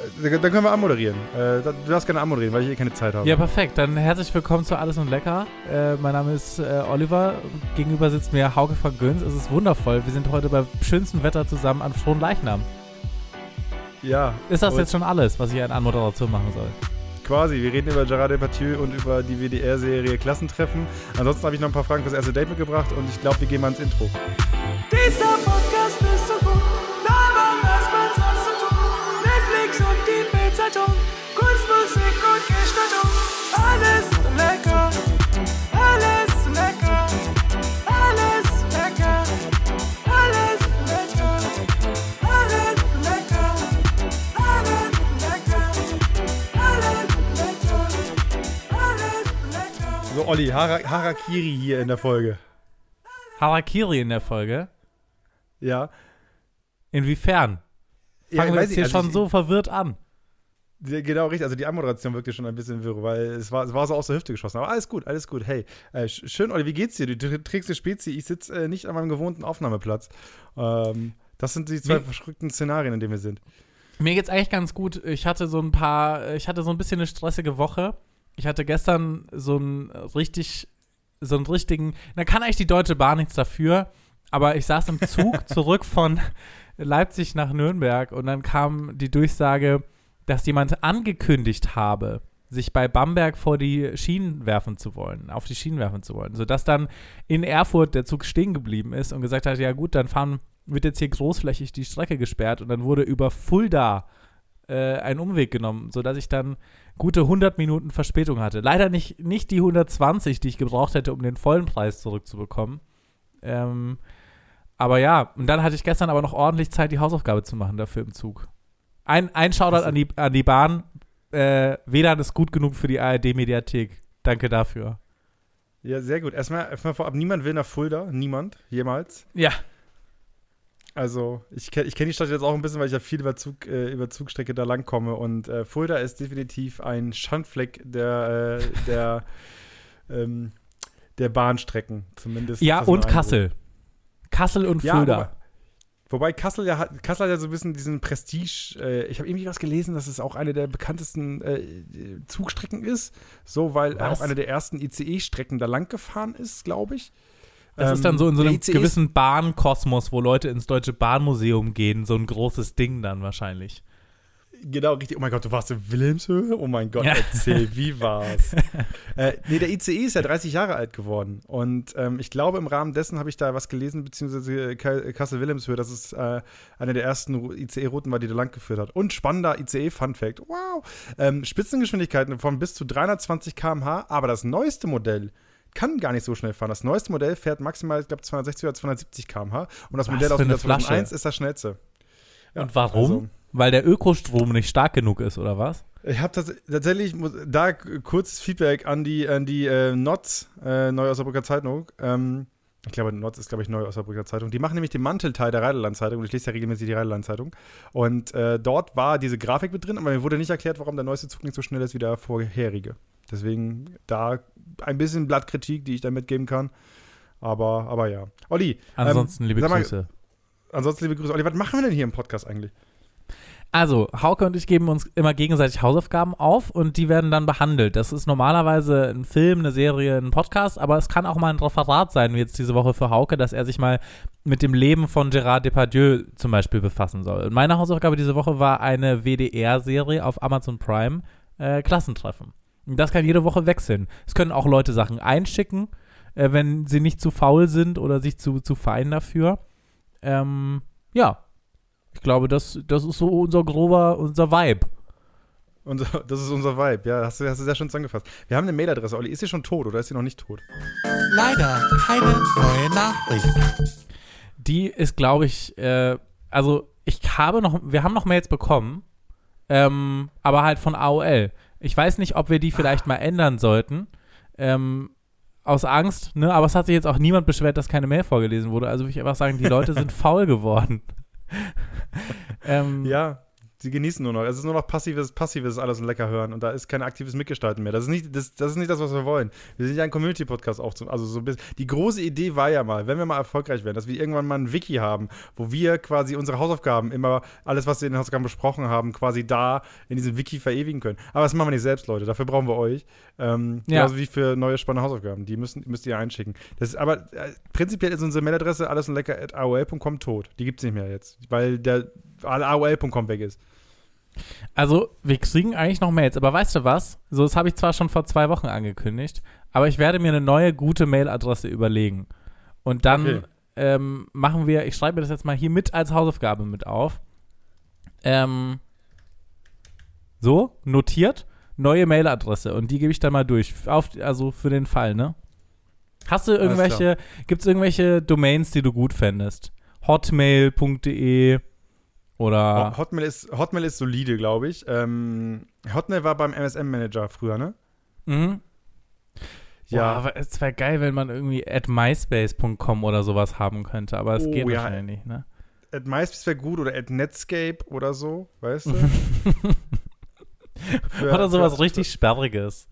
Äh, dann können wir anmoderieren. Äh, du darfst gerne anmoderieren, weil ich eh keine Zeit habe. Ja, perfekt. Dann herzlich willkommen zu Alles und Lecker. Äh, mein Name ist äh, Oliver. Gegenüber sitzt mir Hauke von Göns. Es ist wundervoll. Wir sind heute bei schönstem Wetter zusammen an Frohen Leichnam. Ja. Ist das jetzt schon alles, was ich an Anmoderation machen soll? Quasi. Wir reden über Gerard Depardieu und über die WDR-Serie Klassentreffen. Ansonsten habe ich noch ein paar Fragen fürs erste Date mitgebracht und ich glaube, wir gehen mal ins Intro. Dieser Podcast So, Olli, Hara Harakiri hier in der Folge. Harakiri in der Folge. Ja. Inwiefern? Ja, Fangen wir jetzt ich, hier also schon ich- so verwirrt an. Genau, richtig. Also die Anmoderation wirkte schon ein bisschen wirr, weil es war, es war so aus der Hüfte geschossen. Aber alles gut, alles gut. Hey, äh, sch- schön, Olli, wie geht's dir? Du tr- trägst eine Spezi. Ich sitze äh, nicht an meinem gewohnten Aufnahmeplatz. Ähm, das sind die zwei Wie- verschrückten Szenarien, in denen wir sind. Mir geht's eigentlich ganz gut. Ich hatte so ein paar, ich hatte so ein bisschen eine stressige Woche. Ich hatte gestern so einen richtig, so einen richtigen, da kann eigentlich die Deutsche Bahn nichts dafür, aber ich saß im Zug zurück von Leipzig nach Nürnberg und dann kam die Durchsage, dass jemand angekündigt habe, sich bei Bamberg vor die Schienen werfen zu wollen, auf die Schienen werfen zu wollen, sodass dann in Erfurt der Zug stehen geblieben ist und gesagt hat, ja gut, dann fahren, wird jetzt hier großflächig die Strecke gesperrt und dann wurde über Fulda äh, ein Umweg genommen, sodass ich dann gute 100 Minuten Verspätung hatte. Leider nicht, nicht die 120, die ich gebraucht hätte, um den vollen Preis zurückzubekommen. Ähm, aber ja, und dann hatte ich gestern aber noch ordentlich Zeit, die Hausaufgabe zu machen dafür im Zug. Ein, ein Shoutout an die, an die Bahn. Äh, WLAN ist gut genug für die ARD-Mediathek. Danke dafür. Ja, sehr gut. Erstmal, erstmal vorab, niemand will nach Fulda. Niemand. Jemals. Ja. Also, ich, kenn- ich kenne die Stadt jetzt auch ein bisschen, weil ich ja viel über, Zug, äh, über Zugstrecke da lang komme. Und äh, Fulda ist definitiv ein Schandfleck der, äh, der, ähm, der Bahnstrecken, zumindest. Ja, und. Kassel. Kassel und Ja, Fulda. wobei, wobei Kassel ja hat, Kassel hat ja so ein bisschen diesen Prestige. Äh, ich habe irgendwie was gelesen, dass es auch eine der bekanntesten äh, Zugstrecken ist. So, weil er Was? auch eine der ersten ICE-Strecken da lang gefahren ist, glaube ich. Das Ähm, ist dann so in so einem gewissen Bahnkosmos, wo Leute ins Deutsche Bahnmuseum gehen, so ein großes Ding dann wahrscheinlich. Genau, richtig. Oh mein Gott, du warst in Wilhelmshöhe? Oh mein Gott, Ja. erzähl, wie war's? äh, nee, der ICE ist ja 30 Jahre alt geworden. Und ähm, ich glaube, im Rahmen dessen habe ich da was gelesen, beziehungsweise Ka- Kassel-Wilhelmshöhe, dass es äh, eine der ersten ICE-Routen war, die da lang geführt hat. Und spannender ICE-Fun-Fact. Wow! Ähm, Spitzengeschwindigkeiten von bis zu 320 km/h, aber das neueste Modell kann gar nicht so schnell fahren. Das neueste Modell fährt maximal, ich glaube, 260 oder 270 km/h. Und das Was Modell aus dem Jahr 2001 Flasche? ist das schnellste. Ja, und warum? also- Weil der Ökostrom nicht stark genug ist, oder was? Ich habe tats tatsächlich da k- kurzes Feedback an die an die äh, NOTS, äh, Neue Osnabrücker Zeitung. Ähm, ich glaube, NOTS ist, glaube ich, Neue Osnabrücker Zeitung. Die machen nämlich den Mantelteil der Reideland-Zeitung und ich lese ja regelmäßig die Reideland-Zeitung. Und äh, dort war diese Grafik mit drin, aber mir wurde nicht erklärt, warum der neueste Zug nicht so schnell ist wie der vorherige. Deswegen da ein bisschen Blattkritik, die ich da mitgeben kann. Aber, aber ja. Olli, Ansonsten liebe sag mal- Grüße. ansonsten liebe Grüße. Olli, was machen wir denn hier im Podcast eigentlich? Also, Hauke und ich geben uns immer gegenseitig Hausaufgaben auf und die werden dann behandelt. Das ist normalerweise ein Film, eine Serie, ein Podcast, aber es kann auch mal ein Referat sein, wie jetzt diese Woche für Hauke, dass er sich mal mit dem Leben von Gerard Depardieu zum Beispiel befassen soll. Meine Hausaufgabe diese Woche war eine WDR-Serie auf Amazon Prime, äh, Klassentreffen. Und das kann jede Woche wechseln. Es können auch Leute Sachen einschicken, äh, wenn sie nicht zu faul sind oder sich zu, zu fein dafür. Ähm, ja, ich glaube, das, das ist so unser grober, unser Vibe. Unser, das ist unser Vibe, ja, hast du, hast du sehr schön zusammengefasst. Wir haben eine Mailadresse, Olli. Ist sie schon tot oder ist sie noch nicht tot? Leider keine neue Nachricht. Die ist, glaube ich, äh, also ich habe noch, wir haben noch Mails bekommen, ähm, aber halt von AOL. Ich weiß nicht, ob wir die vielleicht mal ändern sollten. Ähm, aus Angst, ne? Aber es hat sich jetzt auch niemand beschwert, dass keine Mail vorgelesen wurde. Also würde ich einfach sagen, die Leute sind faul geworden. Ähm, Ja, Sie genießen nur noch. Es ist nur noch passives, passives alles und lecker hören und da ist kein aktives Mitgestalten mehr. Das ist nicht das, das, ist nicht das was wir wollen. Wir sind ja ein Community-Podcast auch. Zum, also so ein bisschen. Die große Idee war ja mal, wenn wir mal erfolgreich werden, dass wir irgendwann mal ein Wiki haben, wo wir quasi unsere Hausaufgaben immer, alles, was wir in den Hausaufgaben besprochen haben, quasi da in diesem Wiki verewigen können. Aber das machen wir nicht selbst, Leute. Dafür brauchen wir euch. Ähm, Ja. Genauso wie für neue spannende Hausaufgaben. Die müssen, müsst ihr einschicken. Das ist, aber äh, prinzipiell ist unsere Mailadresse alles und lecker at tot. Die gibt es nicht mehr jetzt, weil der aol.com weg ist. Also, wir kriegen eigentlich noch Mails, aber weißt du was? So, das habe ich zwar schon vor zwei Wochen angekündigt, aber ich werde mir eine neue gute Mailadresse überlegen. Und dann Okay. ähm, machen wir, ich schreibe mir das jetzt mal hier mit als Hausaufgabe mit auf. Ähm, so, notiert, neue Mailadresse und die gebe ich dann mal durch. Auf, also für den Fall, ne? Hast du irgendwelche, gibt es irgendwelche Domains, die du gut fändest? Hotmail.de oder. Hotmail ist, Hotmail ist solide, glaube ich. Ähm, Hotmail war beim MSM-Manager früher, ne? Mhm. Ja, Ja. aber es wäre geil, wenn man irgendwie at myspace.com oder sowas haben könnte, aber es Oh, geht ja. wahrscheinlich nicht, ne? At MySpace wäre gut oder at Netscape oder so, weißt du? Für- oder sowas für- richtig Sperriges.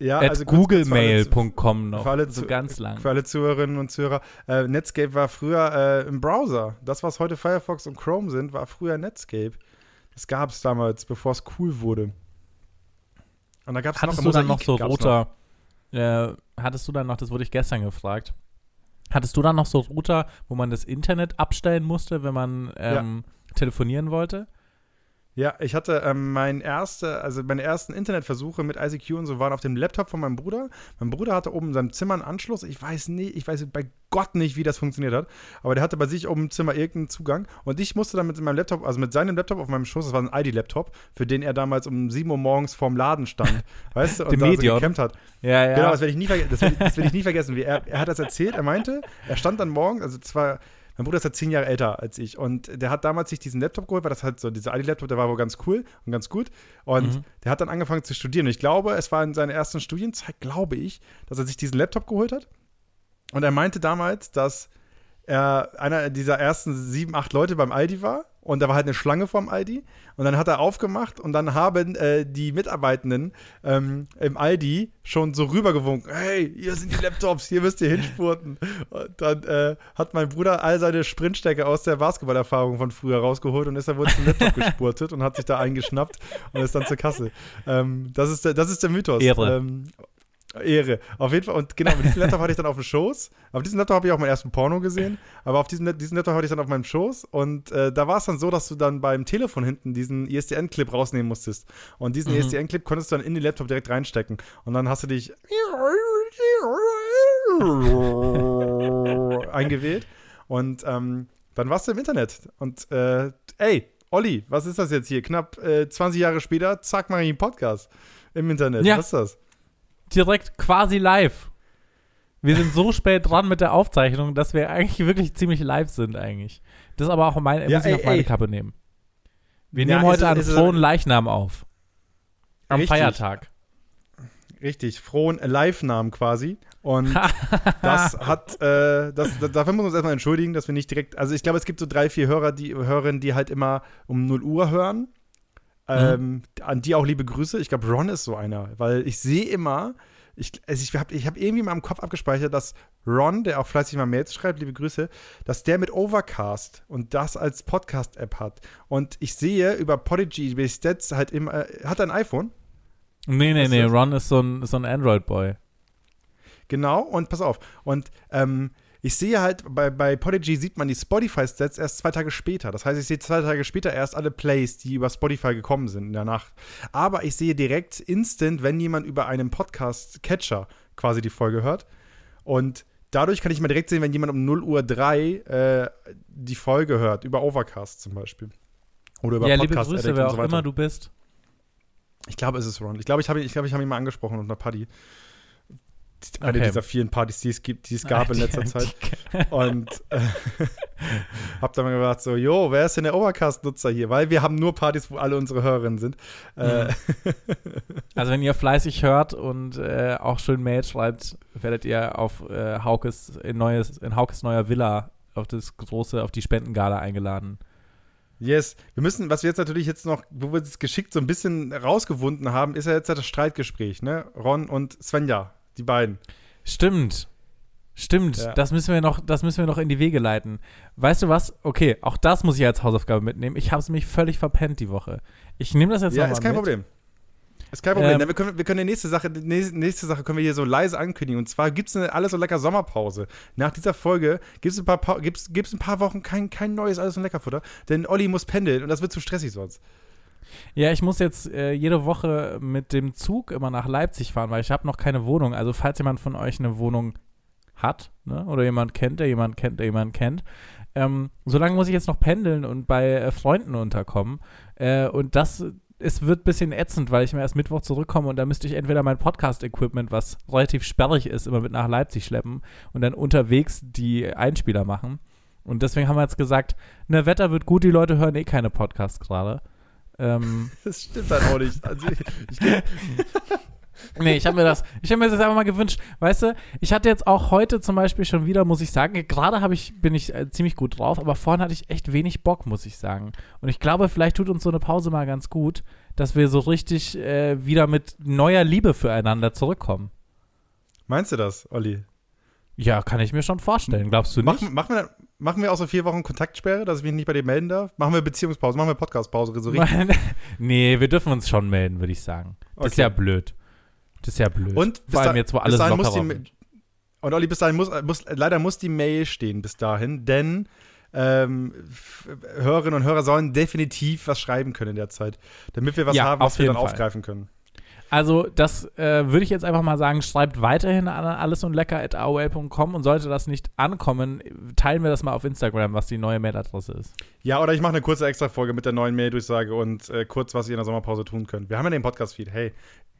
Ja, at also googlemail.com noch. für alle so ganz lang. Für alle Zuhörerinnen und Zuhörer. Äh, Netscape war früher äh, im Browser. Das, was heute Firefox und Chrome sind, war früher Netscape. Das gab es damals, bevor es cool wurde. Und da gab es noch Hattest du dann noch so gab's Router? Äh, hattest du dann noch, das wurde ich gestern gefragt, hattest du dann noch so Router, wo man das Internet abstellen musste, wenn man ähm, telefonieren wollte? Ja, ich hatte ähm, mein erste, also meine ersten Internetversuche mit ICQ und so waren auf dem Laptop von meinem Bruder. Mein Bruder hatte oben in seinem Zimmer einen Anschluss. Ich weiß nicht, ich weiß bei Gott nicht, wie das funktioniert hat. Aber der hatte bei sich oben im Zimmer irgendeinen Zugang. Und ich musste dann mit meinem Laptop, also mit seinem Laptop auf meinem Schoß, das war ein ID-Laptop, für den er damals um 7 Uhr morgens vorm Laden stand. Weißt du? Und da so gekämpft hat. Ja, ja. Genau, das werde ich nie vergessen. Das werde ich, das werde ich nie vergessen. Wie er, er hat das erzählt. Er meinte, er stand dann morgens, also zwar, mein Bruder ist ja zehn Jahre älter als ich und der hat damals sich diesen Laptop geholt, weil das halt so, dieser Ali-Laptop, der war wohl ganz cool und ganz gut. Und Mhm. der hat dann angefangen zu studieren. Und ich glaube, es war in seiner ersten Studienzeit, glaube ich, dass er sich diesen Laptop geholt hat. Und er meinte damals, dass er einer dieser ersten sieben, acht Leute beim Aldi war und da war halt eine Schlange vorm Aldi und dann hat er aufgemacht und dann haben äh, die Mitarbeitenden ähm, im Aldi schon so rübergewunken, hey, hier sind die Laptops, hier müsst ihr hinspurten. Und dann äh, hat mein Bruder all seine Sprintstecke aus der Basketballerfahrung von früher rausgeholt und ist dann wohl zum Laptop gespurtet und hat sich da eingeschnappt und ist dann zur Kasse. Ähm, das, ist der, das ist der Mythos. Ähm, Ehre. Auf jeden Fall. Und genau, mit diesem Laptop hatte ich dann auf dem Schoß. Auf diesem Laptop habe ich auch meinen ersten Porno gesehen. Aber auf diesem, diesen Laptop hatte ich dann auf meinem Schoß. Und äh, da war es dann so, dass du dann beim Telefon hinten diesen E ISDN-Clip rausnehmen musstest. Und diesen E Mhm. ISDN-Clip konntest du dann in den Laptop direkt reinstecken. Und dann hast du dich eingewählt. Und ähm, dann warst du im Internet. Und äh, ey, Olli, was ist das jetzt hier? Knapp äh, 20 Jahre später, zack, mache ich einen Podcast im Internet. Ja. Was ist das? Direkt quasi live. Wir sind so spät dran mit der Aufzeichnung, dass wir eigentlich wirklich ziemlich live sind eigentlich. Das ist aber auch meine, Ja, muss ich ey, auf meine ey. Kappe nehmen. Wir Ja, nehmen heute es- frohen Leichnam auf. Am Richtig. Feiertag. Richtig, frohen Live-Namen quasi. Und das hat, äh, das, da- dafür muss man uns erstmal entschuldigen, dass wir nicht direkt, also ich glaube, es gibt so drei, vier Hörer, die Hörerinnen, die halt immer um 0 Uhr hören. Ähm, An die auch liebe Grüße. Ich glaube, Ron ist so einer, weil ich sehe immer, ich, also ich habe ich hab irgendwie mal im Kopf abgespeichert, dass Ron, der auch fleißig mal Mails schreibt, liebe Grüße, dass der mit Overcast und das als Podcast-App hat. Und ich sehe über Podigy, die Stats halt immer, äh, hat er ein iPhone? Nee, nee, Was nee? Ron ist so ein, ist so ein Android-Boy. Genau, und pass auf. Und ähm, ich sehe halt, bei, bei Podigy sieht man die Spotify-Stats erst zwei Tage später. Das heißt, ich sehe zwei Tage später erst alle Plays, die über Spotify gekommen sind in der Nacht. Aber ich sehe direkt instant, wenn jemand über einen Podcast-Catcher quasi die Folge hört. Und dadurch kann ich mal direkt sehen, wenn jemand um 0 Uhr 3 äh, die Folge hört, über Overcast zum Beispiel. Oder über Ja, liebe Podcast Grüße, Addict wer auch so immer du bist. Ich glaube, es ist Ron. Ich glaube, ich habe ich glaub, ich hab ihn mal angesprochen einer Party. Eine Okay. dieser vielen Partys, die es gibt, die es gab in letzter Zeit. Und äh, hab dann mal gedacht, so, jo, wer ist denn der Overcast-Nutzer hier? Weil wir haben nur Partys, wo alle unsere Hörerinnen sind. Äh, Also wenn ihr fleißig hört und äh, auch schön Mails schreibt, werdet ihr auf äh, Haukes in neues in Haukes neuer Villa auf das große auf die Spendengala eingeladen. Yes. Wir müssen, was wir jetzt natürlich jetzt noch, wo wir es geschickt so ein bisschen rausgewunden haben, ist ja jetzt das Streitgespräch, ne? Ron und Svenja, die beiden. Stimmt. Stimmt, Ja. das müssen wir noch, das müssen wir noch in die Wege leiten. Weißt du was? Okay, auch das muss ich als Hausaufgabe mitnehmen. Ich habe es mich völlig verpennt die Woche. Ich nehme das jetzt Ja, noch mal ist kein mit. Problem. Ist kein Problem. Ähm, wir, können, wir können die nächste Sache, nächste, nächste Sache können wir hier so leise ankündigen. Und zwar gibt es eine alles so lecker Sommerpause. Nach dieser Folge gibt es ein paar, Pa- gibt's, gibt's ein paar Wochen kein, kein neues alles so lecker Futter. Denn Olli muss pendeln und das wird zu stressig sonst. Ja, ich muss jetzt äh, jede Woche mit dem Zug immer nach Leipzig fahren, weil ich habe noch keine Wohnung. Also falls jemand von euch eine Wohnung hat, ne, oder jemand kennt, der jemand kennt, der jemand kennt, ähm, solange muss ich jetzt noch pendeln und bei äh, Freunden unterkommen. Äh, und das es wird ein bisschen ätzend, weil ich mir erst Mittwoch zurückkomme und da müsste ich entweder mein Podcast-Equipment, was relativ sperrig ist, immer mit nach Leipzig schleppen und dann unterwegs die Einspieler machen. Und deswegen haben wir jetzt gesagt, ne, Wetter wird gut, die Leute hören eh keine Podcasts gerade. Ähm, Das stimmt dann auch nicht. Also ich, ich, Nee, ich habe mir das, ich habe mir das einfach mal gewünscht. Weißt du, ich hatte jetzt auch heute zum Beispiel schon wieder, muss ich sagen, gerade habe ich, bin ich äh, ziemlich gut drauf, aber vorhin hatte ich echt wenig Bock, muss ich sagen. Und ich glaube, vielleicht tut uns so eine Pause mal ganz gut, dass wir so richtig äh, wieder mit neuer Liebe füreinander zurückkommen. meinst du das, Olli? Ja, kann ich mir schon vorstellen. Glaubst du nicht? Machen, machen, wir, machen wir auch so vier Wochen Kontaktsperre, dass ich mich nicht bei dir melden darf? Machen wir Beziehungspause, machen wir Podcastpause, so nee, wir dürfen uns schon melden, würde ich sagen. Das ist Okay. ja blöd. Das ist ja blöd. Und vor allem da- jetzt, wo alles lockerer wird. Und Olli, bis dahin muss, muss, leider muss die Mail stehen bis dahin, denn ähm, Hörerinnen und Hörer sollen definitiv was schreiben können in der Zeit, damit wir was Ja, haben, was wir dann Fall. aufgreifen können. Also, das äh, würde ich jetzt einfach mal sagen, schreibt weiterhin an alles und lecker at AOL.com und sollte das nicht ankommen, teilen wir das mal auf Instagram, was die neue Mailadresse ist. Ja, oder ich mache eine kurze Extra-Folge mit der neuen Mail-Durchsage und äh, kurz, was ihr in der Sommerpause tun könnt. Wir haben ja den Podcast-Feed. Hey,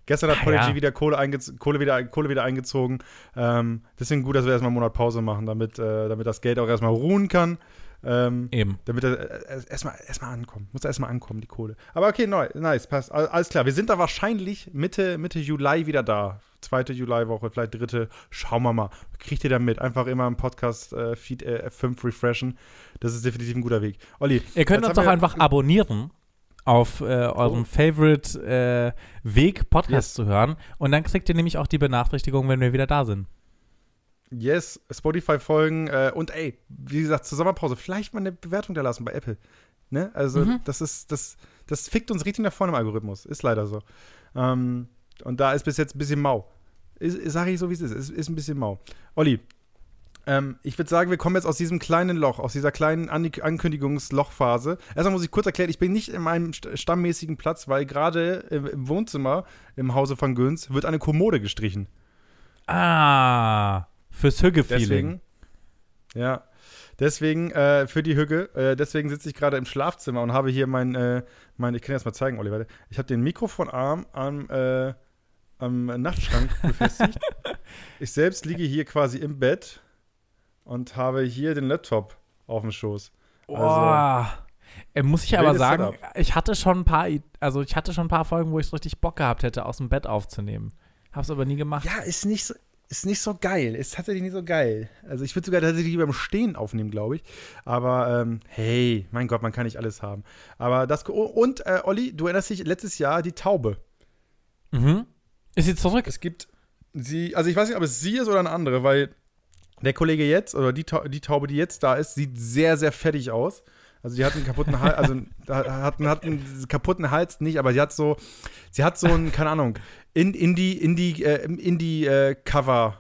gestern hat Ah, Podigy ja. wieder Kohle, Kohle, wieder, Kohle wieder eingezogen. Ähm, deswegen gut, dass wir erstmal einen Monat Pause machen, damit, äh, damit das Geld auch erstmal ruhen kann. Ähm, Eben. damit er äh, erstmal erstmal ankommt. Muss erstmal ankommen, die Kohle. Aber okay, neu, nice, passt. All- Alles klar. Wir sind da wahrscheinlich Mitte, Mitte Juli wieder da. Zweite Juliwoche, vielleicht dritte. Schauen wir mal. Kriegt ihr da mit? Einfach immer im Podcast äh, Feed äh, F5 refreshen. Das ist definitiv ein guter Weg. Olli, Ihr könnt uns doch einfach abonnieren auf äh, eurem Favorite äh, Weg, Podcast Yes. zu hören. Und dann kriegt ihr nämlich auch die Benachrichtigung, wenn wir wieder da sind. Yes, Spotify-Folgen äh, und ey, wie gesagt, zur Sommerpause vielleicht mal eine Bewertung da lassen bei Apple. Ne? Also, Mhm. das ist, das, das fickt uns richtig nach vorne im Algorithmus. Ist leider so. Ähm, und da ist bis jetzt ein bisschen mau. Sage ich so, wie es ist. Ist, ist ein bisschen mau. Olli, ähm, ich würde sagen, wir kommen jetzt aus diesem kleinen Loch, aus dieser kleinen An Ankündigungslochphase. Erstmal muss ich kurz erklären, ich bin nicht in meinem st stammmäßigen Platz, weil gerade im, im Wohnzimmer im Hause von Göns wird eine Kommode gestrichen. Ah, fürs Hügge-Feeling. Ja, deswegen äh, für die Hügge, äh, deswegen sitze ich gerade im Schlafzimmer und habe hier mein, äh, mein ich kann dir das mal zeigen, warte. Ich habe den Mikrofonarm am, äh, am Nachtschrank befestigt. ich selbst liege hier quasi im Bett und habe hier den Laptop auf dem Schoß. Oh. Äh, muss ich aber sagen, Setup. ich hatte schon ein paar, also ich hatte schon ein paar Folgen, wo ich richtig Bock gehabt hätte, aus dem Bett aufzunehmen. Hab's aber nie gemacht. Ja, ist nicht so, ist nicht so geil. Ist tatsächlich nicht so geil. Also ich würde sogar tatsächlich lieber im Stehen aufnehmen, glaube ich. Aber ähm, hey, mein Gott, man kann nicht alles haben. Aber das oh, und äh, Olli, du erinnerst dich letztes Jahr die Taube. Mhm. Ist sie zurück? Es gibt sie, also ich weiß nicht, ob es sie ist oder eine andere, weil der Kollege jetzt oder die, die Taube, die jetzt da ist, sieht sehr, sehr fettig aus. Also die hat einen kaputten Hals, also hat, einen- hat einen kaputten Hals nicht, aber sie hat so, sie hat so einen, keine Ahnung, in, Indie, Indie, äh, Indie äh, Cover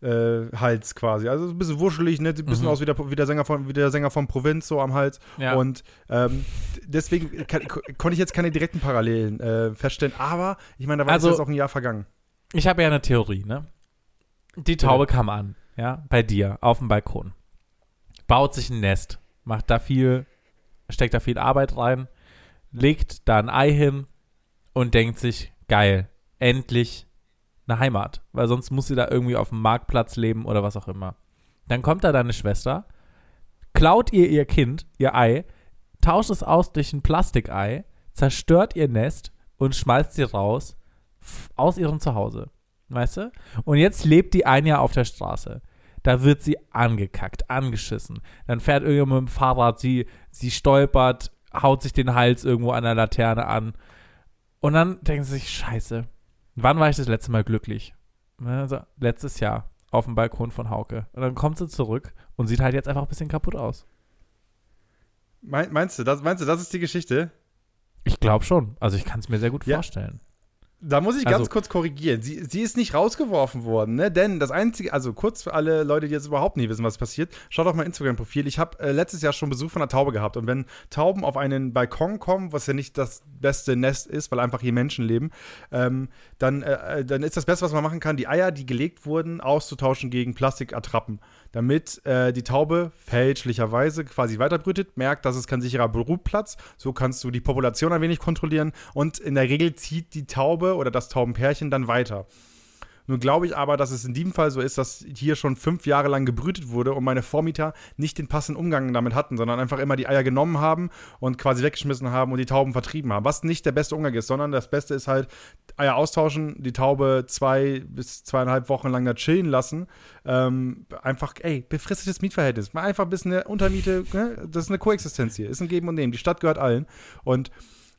äh, Hals quasi. Also ein bisschen wuschelig, ne? Sieht ein bisschen Mhm. aus wie der, wie, der Sänger von, wie der Sänger von Provinz so am Hals. Ja. Und ähm, deswegen kann, ko- konnte ich jetzt keine direkten Parallelen äh, feststellen. Aber ich meine, da war Also- jetzt auch ein Jahr vergangen. Ich habe ja eine Theorie, ne? Die Taube kam an, ja, bei dir auf dem Balkon. Baut sich ein Nest, macht da viel, steckt da viel Arbeit rein, legt da ein Ei hin und denkt sich, geil, endlich eine Heimat, weil sonst muss sie da irgendwie auf dem Marktplatz leben oder was auch immer. Dann kommt da deine Schwester, klaut ihr ihr Kind, ihr Ei, tauscht es aus durch ein Plastikei, zerstört ihr Nest und schmeißt sie raus aus ihrem Zuhause. Weißt du? Und jetzt lebt die ein Jahr auf der Straße. Da wird sie angekackt, angeschissen. Dann fährt irgendjemand mit dem Fahrrad, sie, sie stolpert, haut sich den Hals irgendwo an der Laterne an. Und dann denken sie sich, scheiße, wann war ich das letzte Mal glücklich? Also, letztes Jahr auf dem Balkon von Hauke. Und dann kommt sie zurück und sieht halt jetzt einfach ein bisschen kaputt aus. Mein, meinst, du, das, meinst du, das ist die Geschichte? Ich glaube schon. Also ich kann es mir sehr gut Ja. vorstellen. Da muss ich Also- ganz kurz korrigieren. Sie, sie ist nicht rausgeworfen worden, ne? Denn das einzige, also kurz für alle Leute, die jetzt überhaupt nicht wissen, was passiert, schaut auf mein Instagram-Profil. Ich habe äh, letztes Jahr schon Besuch von einer Taube gehabt. Und wenn Tauben auf einen Balkon kommen, was ja nicht das beste Nest ist, weil einfach hier Menschen leben, ähm, dann, äh, dann ist das Beste, was man machen kann, die Eier, die gelegt wurden, auszutauschen gegen Plastikattrappen. Damit äh, die Taube fälschlicherweise quasi weiterbrütet, merkt, das ist kein sicherer Brutplatz. So kannst du die Population ein wenig kontrollieren. Und in der Regel zieht die Taube oder das Taubenpärchen dann weiter. Nun glaube ich aber, dass es in diesem Fall so ist, dass hier schon fünf Jahre lang gebrütet wurde und meine Vormieter nicht den passenden Umgang damit hatten, sondern einfach immer die Eier genommen haben und quasi weggeschmissen haben und die Tauben vertrieben haben. Was nicht der beste Umgang ist, sondern das Beste ist halt Eier austauschen, die Taube zwei bis zweieinhalb Wochen lang da chillen lassen. Ähm, einfach, ey, befristetes Mietverhältnis. Mal einfach ein bisschen eine Untermiete, ne? das ist eine Koexistenz hier, ist ein Geben und Nehmen. Die Stadt gehört allen. Und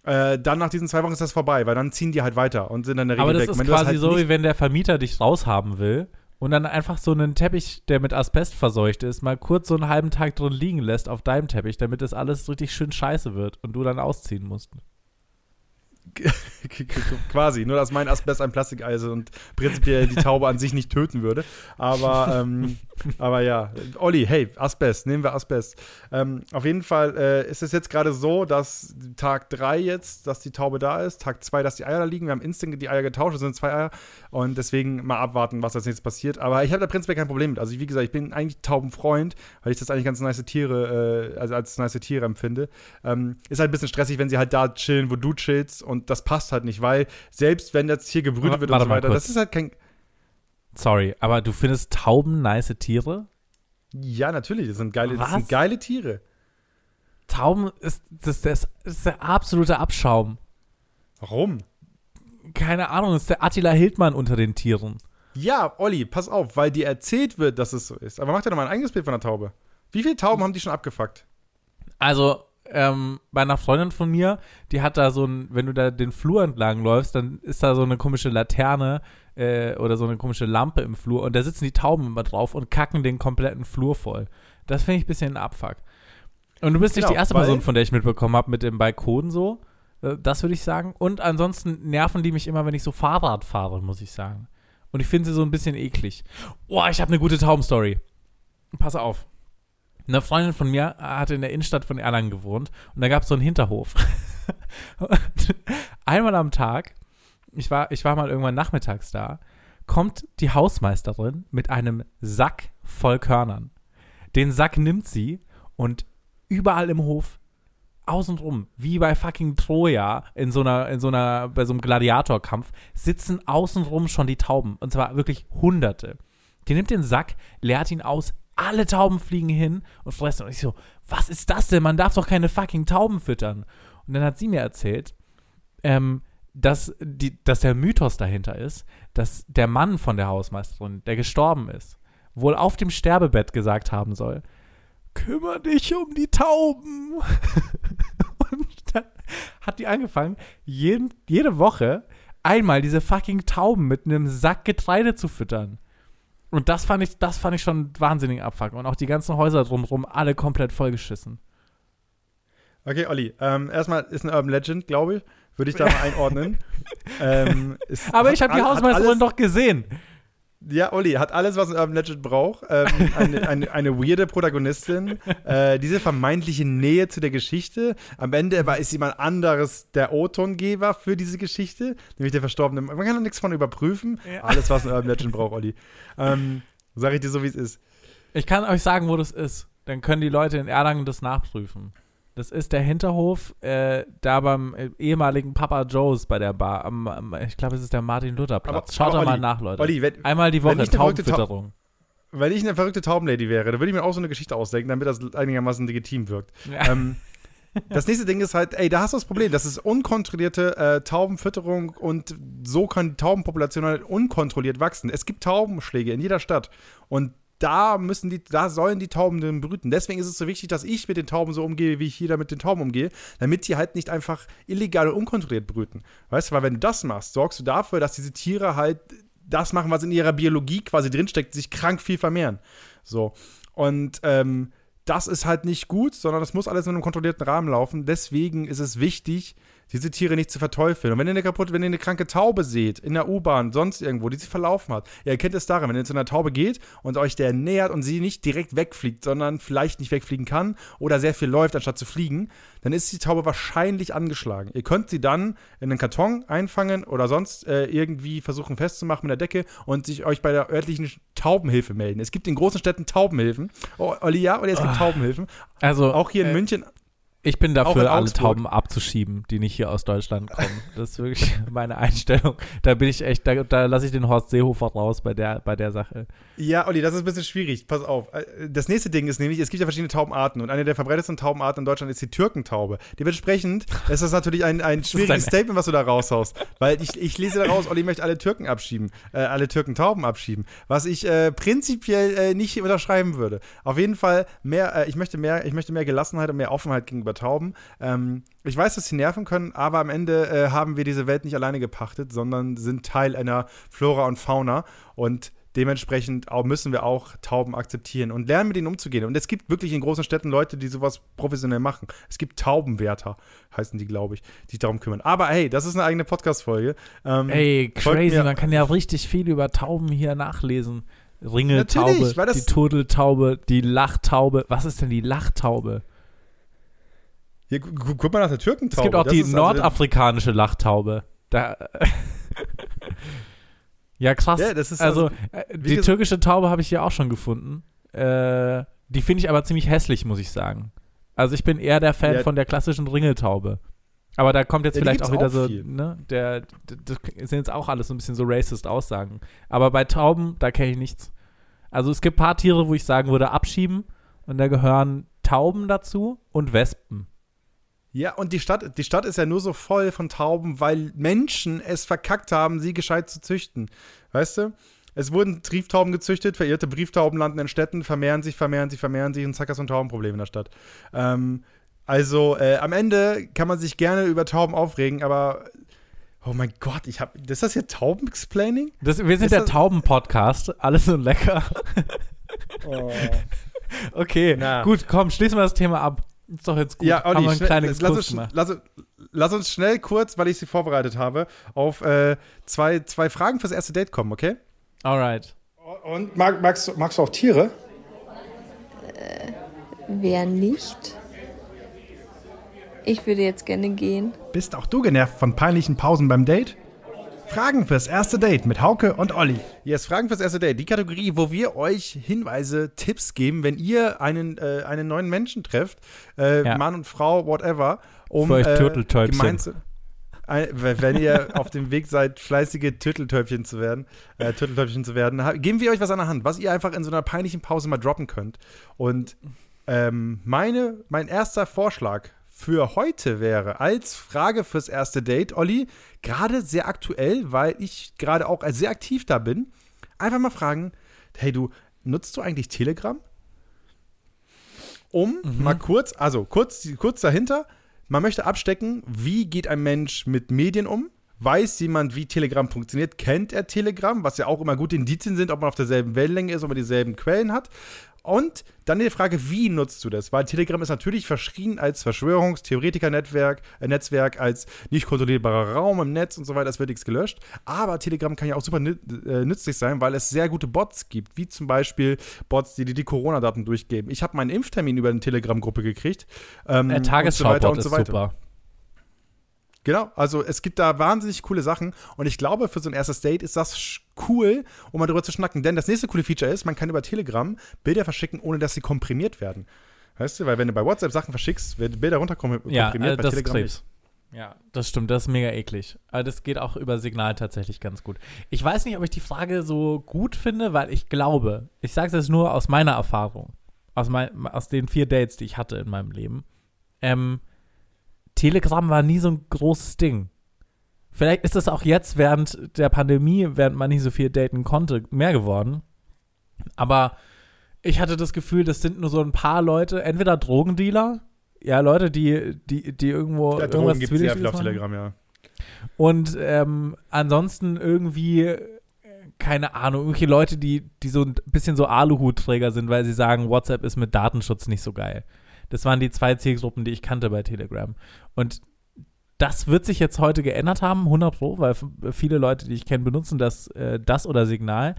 äh, dann nach diesen zwei Wochen ist das vorbei, weil dann ziehen die halt weiter und sind dann in der Regel Aber das weg. ist Wenn quasi halt so, wie wenn der Vermieter dich raushaben will und dann einfach so einen Teppich, der mit Asbest verseucht ist, mal kurz so einen halben Tag drin liegen lässt auf deinem Teppich, damit das alles richtig schön scheiße wird und du dann ausziehen musst. Quasi, nur dass mein Asbest ein Plastikei ist und prinzipiell die Taube an sich nicht töten würde. Aber, ähm, aber ja, Olli, hey, Asbest, nehmen wir Asbest. Ähm, auf jeden Fall äh, ist es jetzt gerade so, dass Tag 3 jetzt, dass die Taube da ist, Tag 2, dass die Eier da liegen. Wir haben instant die Eier getauscht, es sind zwei Eier und deswegen mal abwarten, was als nächstes passiert. Aber ich habe da prinzipiell kein Problem mit. Also wie gesagt, ich bin eigentlich Taubenfreund, weil ich das eigentlich ganz nice Tiere, äh, also als nice Tiere empfinde. Ähm, ist halt ein bisschen stressig, wenn sie halt da chillen, wo du chillst und das passt halt nicht, weil selbst wenn jetzt hier gebrütet wird und so weiter, das ist halt kein. Sorry, aber du findest Tauben nice Tiere? Ja, natürlich, das sind geile, das sind geile Tiere. Tauben ist, das, das ist der absolute Abschaum. Warum? Keine Ahnung, ist der Attila Hildmann unter den Tieren. Ja, Olli, pass auf, weil dir erzählt wird, dass es so ist. Aber mach dir doch mal ein eigenes Bild von der Taube. Wie viele Tauben haben die schon abgefuckt? Also, ähm, bei einer Freundin von mir, die hat da so ein, wenn du da den Flur entlang läufst, dann ist da so eine komische Laterne äh, oder so eine komische Lampe im Flur und da sitzen die Tauben immer drauf und kacken den kompletten Flur voll. Das finde ich ein bisschen ein Abfuck. Und du bist nicht Genau, die erste Person, von der ich mitbekommen habe mit dem Balkon so. Äh, Das würde ich sagen. Und ansonsten nerven die mich immer, wenn ich so Fahrrad fahre, muss ich sagen. Und ich finde sie so ein bisschen eklig. Oh, ich habe eine gute Taubenstory. Pass auf. Eine Freundin von mir hatte in der Innenstadt von Erlangen gewohnt und da gab es so einen Hinterhof. einmal am Tag, ich war, ich war mal irgendwann nachmittags da, kommt die Hausmeisterin mit einem Sack voll Körnern. Den Sack nimmt sie und überall im Hof, außenrum, wie bei fucking Troja in so einer, in so einer, bei so einem Gladiatorkampf, sitzen außenrum schon die Tauben. Und zwar wirklich Hunderte. Die nimmt den Sack, leert ihn aus, alle Tauben fliegen hin und fressen. Und ich so, was ist das denn? Man darf doch keine fucking Tauben füttern. Und dann hat sie mir erzählt, ähm, dass, die, dass der Mythos dahinter ist, dass der Mann von der Hausmeisterin, der gestorben ist, wohl auf dem Sterbebett gesagt haben soll, kümmere dich um die Tauben. und dann hat die angefangen, jeden, jede Woche einmal diese fucking Tauben mit einem Sack Getreide zu füttern. Und das fand ich, das fand ich schon wahnsinnig abfuck. Und auch die ganzen Häuser drumherum, alle komplett vollgeschissen. Okay, Olli, ähm, erstmal ist eine Urban Legend, glaube ich. Würde ich da mal einordnen. ähm, Aber ich habe die Hausmeisterin doch gesehen. Ja, Olli hat alles, was ein Urban Legend braucht. Ähm, eine, eine, eine weirde Protagonistin, äh, diese vermeintliche Nähe zu der Geschichte. Am Ende war, ist jemand anderes der O-Tongeber für diese Geschichte, nämlich der Verstorbene. Man kann da nichts von überprüfen. Ja. Alles, was ein Urban Legend braucht, Olli. Ähm, sag ich dir so, wie es ist. Ich kann euch sagen, wo das ist. Dann können die Leute in Erlangen das nachprüfen. Das ist der Hinterhof, äh, da beim äh, ehemaligen Papa Joe's bei der Bar. Am, am, ich glaube, es ist der Martin-Luther-Platz. Schaut aber doch mal Olli, nach, Leute. Olli, wenn, Einmal die Woche ich eine verrückte Taubenfütterung. wenn ich eine verrückte Taubenlady wäre, dann würde ich mir auch so eine Geschichte ausdenken, damit das einigermaßen legitim wirkt. Ja. Ähm, das nächste Ding ist halt, ey, da hast du das Problem. Das ist unkontrollierte äh, Taubenfütterung und so kann die Taubenpopulation halt unkontrolliert wachsen. Es gibt Taubenschläge in jeder Stadt und da müssen die, da sollen die Tauben dann brüten. Deswegen ist es so wichtig, dass ich mit den Tauben so umgehe, wie ich hier mit den Tauben umgehe, damit die halt nicht einfach illegal und unkontrolliert brüten. Weißt du, weil wenn du das machst, sorgst du dafür, dass diese Tiere halt das machen, was in ihrer Biologie quasi drinsteckt, sich krank viel vermehren. So. Und ähm, das ist halt nicht gut, sondern das muss alles in einem kontrollierten Rahmen laufen. Deswegen ist es wichtig, diese Tiere nicht zu verteufeln. Und wenn ihr eine kaputt, wenn ihr eine kranke Taube seht, in der U-Bahn, sonst irgendwo, die sich verlaufen hat, ihr erkennt es daran, wenn ihr zu einer Taube geht und euch der nähert und sie nicht direkt wegfliegt, sondern vielleicht nicht wegfliegen kann oder sehr viel läuft, anstatt zu fliegen, dann ist die Taube wahrscheinlich angeschlagen. Ihr könnt sie dann in einen Karton einfangen oder sonst äh, irgendwie versuchen festzumachen mit der Decke und sich euch bei der örtlichen Taubenhilfe melden. Es gibt in großen Städten Taubenhilfen. Oh, Olli, ja, oder es gibt Taubenhilfen. Also Auch hier in äh, München. Ich bin dafür, alle. Tauben abzuschieben, die nicht hier aus Deutschland kommen. Das ist wirklich meine Einstellung. Da bin ich echt, da, da lasse ich den Horst Seehofer raus bei der, bei der Sache. Ja, Olli, das ist ein bisschen schwierig. Pass auf. Äh, Das nächste Ding ist nämlich, es gibt ja verschiedene Taubenarten und eine der verbreitetsten Taubenarten in Deutschland ist die Türkentaube. Dementsprechend ist das natürlich ein, ein schwieriges Statement, was du da raushaust. Weil ich, ich lese da raus, Olli möchte alle Türken abschieben, äh, alle Türkentauben abschieben. Was ich äh, prinzipiell äh, nicht unterschreiben würde. Auf jeden Fall mehr, äh, ich möchte mehr, ich möchte mehr Gelassenheit und mehr Offenheit gegenüber Tauben. Ähm, ich weiß, dass sie nerven können, aber am Ende äh, haben wir diese Welt nicht alleine gepachtet, sondern sind Teil einer Flora und Fauna und dementsprechend müssen wir auch Tauben akzeptieren und lernen, mit ihnen umzugehen. Und es gibt wirklich in großen Städten Leute, die sowas professionell machen. Es gibt Taubenwärter, heißen die, glaube ich, die sich darum kümmern. Aber hey, das ist eine eigene Podcast-Folge. Ähm, Ey, crazy, man kann ja richtig viel über Tauben hier nachlesen. Ringeltaube, die Turteltaube, die Lachtaube. Was ist denn die Lachtaube? Hier, gu gu- guck mal nach der Es Türkentaube. gibt auch Das die also- nordafrikanische Lachtaube. Da, ja, krass. Ja, also, also- die gesagt- türkische Taube habe ich hier auch schon gefunden. Äh, die finde ich aber ziemlich hässlich, muss ich sagen. Also ich bin eher der Fan Ja. von der klassischen Ringeltaube. Aber da kommt jetzt Ja, vielleicht auch wieder auch so, ne, der, das sind jetzt auch alles so ein bisschen so racist Aussagen. Aber bei Tauben, da kenne ich nichts. Also es gibt ein paar Tiere, wo ich sagen würde, abschieben. Und da gehören Tauben dazu und Wespen. Ja, und die Stadt, die Stadt ist ja nur so voll von Tauben, weil Menschen es verkackt haben, sie gescheit zu züchten. Weißt du? Es wurden Trieftauben gezüchtet, verirrte Brieftauben landen in Städten, vermehren sich, vermehren sich, vermehren sich und zack, hast du ein Taubenproblem in der Stadt. Ähm, also äh, am Ende kann man sich gerne über Tauben aufregen, aber oh mein Gott, ich hab, ist das hier Tauben-Explaining? Das, wir sind Ist der Tauben-Podcast. Alles so lecker. Oh. Okay, Na. gut, komm, schließen wir das Thema ab. Ist doch jetzt gut. Ja, Haben Olli, wir einen schnell, lass, uns, lass, lass uns schnell kurz, weil ich sie vorbereitet habe, auf äh, zwei, zwei Fragen fürs erste Date kommen, okay? Alright. Und mag, magst, du- magst du auch Tiere? Wer nicht? Ich würde jetzt gerne gehen. Bist auch du genervt von peinlichen Pausen beim Date? Fragen fürs erste Date mit Hauke und Olli. Yes, Fragen fürs erste Date. Die Kategorie, wo wir euch Hinweise, Tipps geben, wenn ihr einen, äh, einen neuen Menschen trefft, äh, Ja. Mann und Frau, whatever, um äh, gemeinsam- ein- wenn ihr auf dem Weg seid, fleißige Turteltäubchen zu werden, äh, Turteltäubchen zu werden, geben wir euch was an der Hand, was ihr einfach in so einer peinlichen Pause mal droppen könnt. Und ähm, meine, mein erster Vorschlag für heute wäre, als Frage fürs erste Date, Olli, gerade sehr aktuell, weil ich gerade auch sehr aktiv da bin, einfach mal fragen, hey du, nutzt du eigentlich Telegram? Um mal kurz, also kurz, kurz dahinter, man möchte abstecken, wie geht ein Mensch mit Medien um? Weiß jemand, wie Telegram funktioniert? Kennt er Telegram? Was ja auch immer gute Indizien sind, ob man auf derselben Wellenlänge ist, ob man dieselben Quellen hat. Und dann die Frage, wie nutzt du das? Weil Telegram ist natürlich verschrien als Verschwörungstheoretiker-Netzwerk, äh, Netzwerk, als nicht kontrollierbarer Raum im Netz und so weiter. Es wird nichts gelöscht. Aber Telegram kann ja auch super äh, nützlich sein, weil es sehr gute Bots gibt, wie zum Beispiel Bots, die dir die Corona-Daten durchgeben. Ich habe meinen Impftermin über eine Telegram-Gruppe gekriegt. Ähm, Der und so Tagesschau-Bot ist so weiter. super. Genau, also es gibt da wahnsinnig coole Sachen und ich glaube, für so ein erstes Date ist das cool, um mal drüber zu schnacken. Denn das nächste coole Feature ist, man kann über Telegram Bilder verschicken, ohne dass sie komprimiert werden. Weißt du, weil wenn du bei WhatsApp Sachen verschickst, werden Bilder runterkomprimiert, Ja, komprimiert, äh, bei Telegram Krebs. Ja, das stimmt, das ist mega eklig. Aber das geht auch über Signal tatsächlich ganz gut. Ich weiß nicht, ob ich die Frage so gut finde, weil ich glaube, ich sage es jetzt nur aus meiner Erfahrung, aus, mein, aus den vier Dates, die ich hatte in meinem Leben. Ähm, Telegram war nie so ein großes Ding. Vielleicht ist es auch jetzt während der Pandemie, während man nicht so viel daten konnte, mehr geworden. Aber ich hatte das Gefühl, das sind nur so ein paar Leute, entweder Drogendealer, ja, Leute, die, die, die irgendwo Ja, Drogen gibt es sehr viel auf. Telegram, ja. Und ähm, ansonsten irgendwie, keine Ahnung, irgendwelche Leute, die, die so ein bisschen so Aluhutträger sind, weil sie sagen, WhatsApp ist mit Datenschutz nicht so geil. Das waren die zwei Zielgruppen, die ich kannte bei Telegram. Und das wird sich jetzt heute geändert haben, 100 Pro, weil viele Leute, die ich kenne, benutzen das, äh, das oder Signal.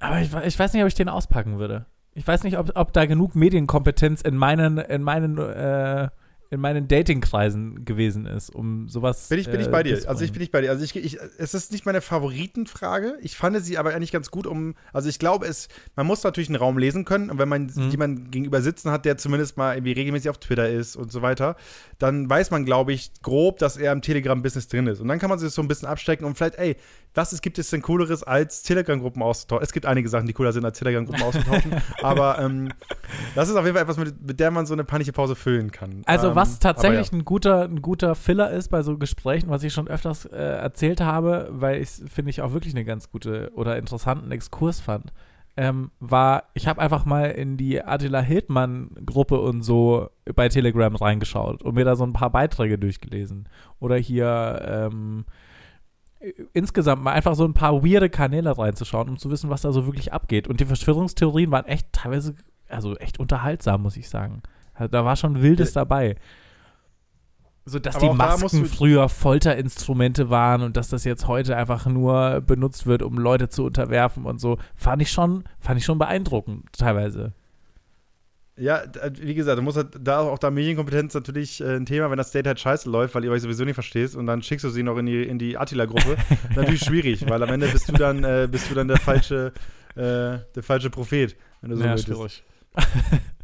Aber ich, ich weiß nicht, ob ich den auspacken würde. Ich weiß nicht, ob, ob da genug Medienkompetenz in meinen, in meinen, äh, in meinen Datingkreisen gewesen ist, um sowas. Bin ich, bin ich äh, bei dir. durchzubringen. Also ich bin ich bei dir. Also ich, ich, es ist nicht meine Favoritenfrage. Ich fand sie aber eigentlich ganz gut, um, also ich glaube, es, man muss natürlich einen Raum lesen können. Und wenn man Mhm. jemanden gegenüber sitzen hat, der zumindest mal irgendwie regelmäßig auf Twitter ist und so weiter, dann weiß man, glaube ich, grob, dass er im Telegram-Business drin ist. Und dann kann man sich so ein bisschen abstecken und vielleicht, ey, was ist, gibt es denn Cooleres als Telegram-Gruppen auszutauschen? Es gibt einige Sachen, die cooler sind, als Telegram-Gruppen auszutauschen. aber ähm, das ist auf jeden Fall etwas, mit, mit der man so eine panische Pause füllen kann. Also ähm, was tatsächlich aber ein guter, ein guter Filler ist bei so Gesprächen, was ich schon öfters äh, erzählt habe, weil ich finde ich auch wirklich eine ganz gute oder interessanten Exkurs fand, ähm, war, ich habe einfach mal in die Attila Hildmann Gruppe und so bei Telegram reingeschaut und mir da so ein paar Beiträge durchgelesen. Oder hier ähm, äh, insgesamt mal einfach so ein paar weirde Kanäle reinzuschauen, um zu wissen, was da so wirklich abgeht. Und die Verschwörungstheorien waren echt teilweise, also echt unterhaltsam, muss ich sagen. Da war schon Wildes dabei. So, dass Aber die da Masken du- früher Folterinstrumente waren und dass das jetzt heute einfach nur benutzt wird, um Leute zu unterwerfen und so, fand ich schon, fand ich schon beeindruckend, teilweise. Ja, d- wie gesagt, du musst halt da auch da Medienkompetenz natürlich äh, ein Thema, wenn das Date halt scheiße läuft, weil ihr euch sowieso nicht verstehst und dann schickst du sie noch in die, in die Attila-Gruppe. natürlich schwierig, weil am Ende bist du dann, äh, bist du dann der falsche, äh, der falsche Prophet, wenn du so willst.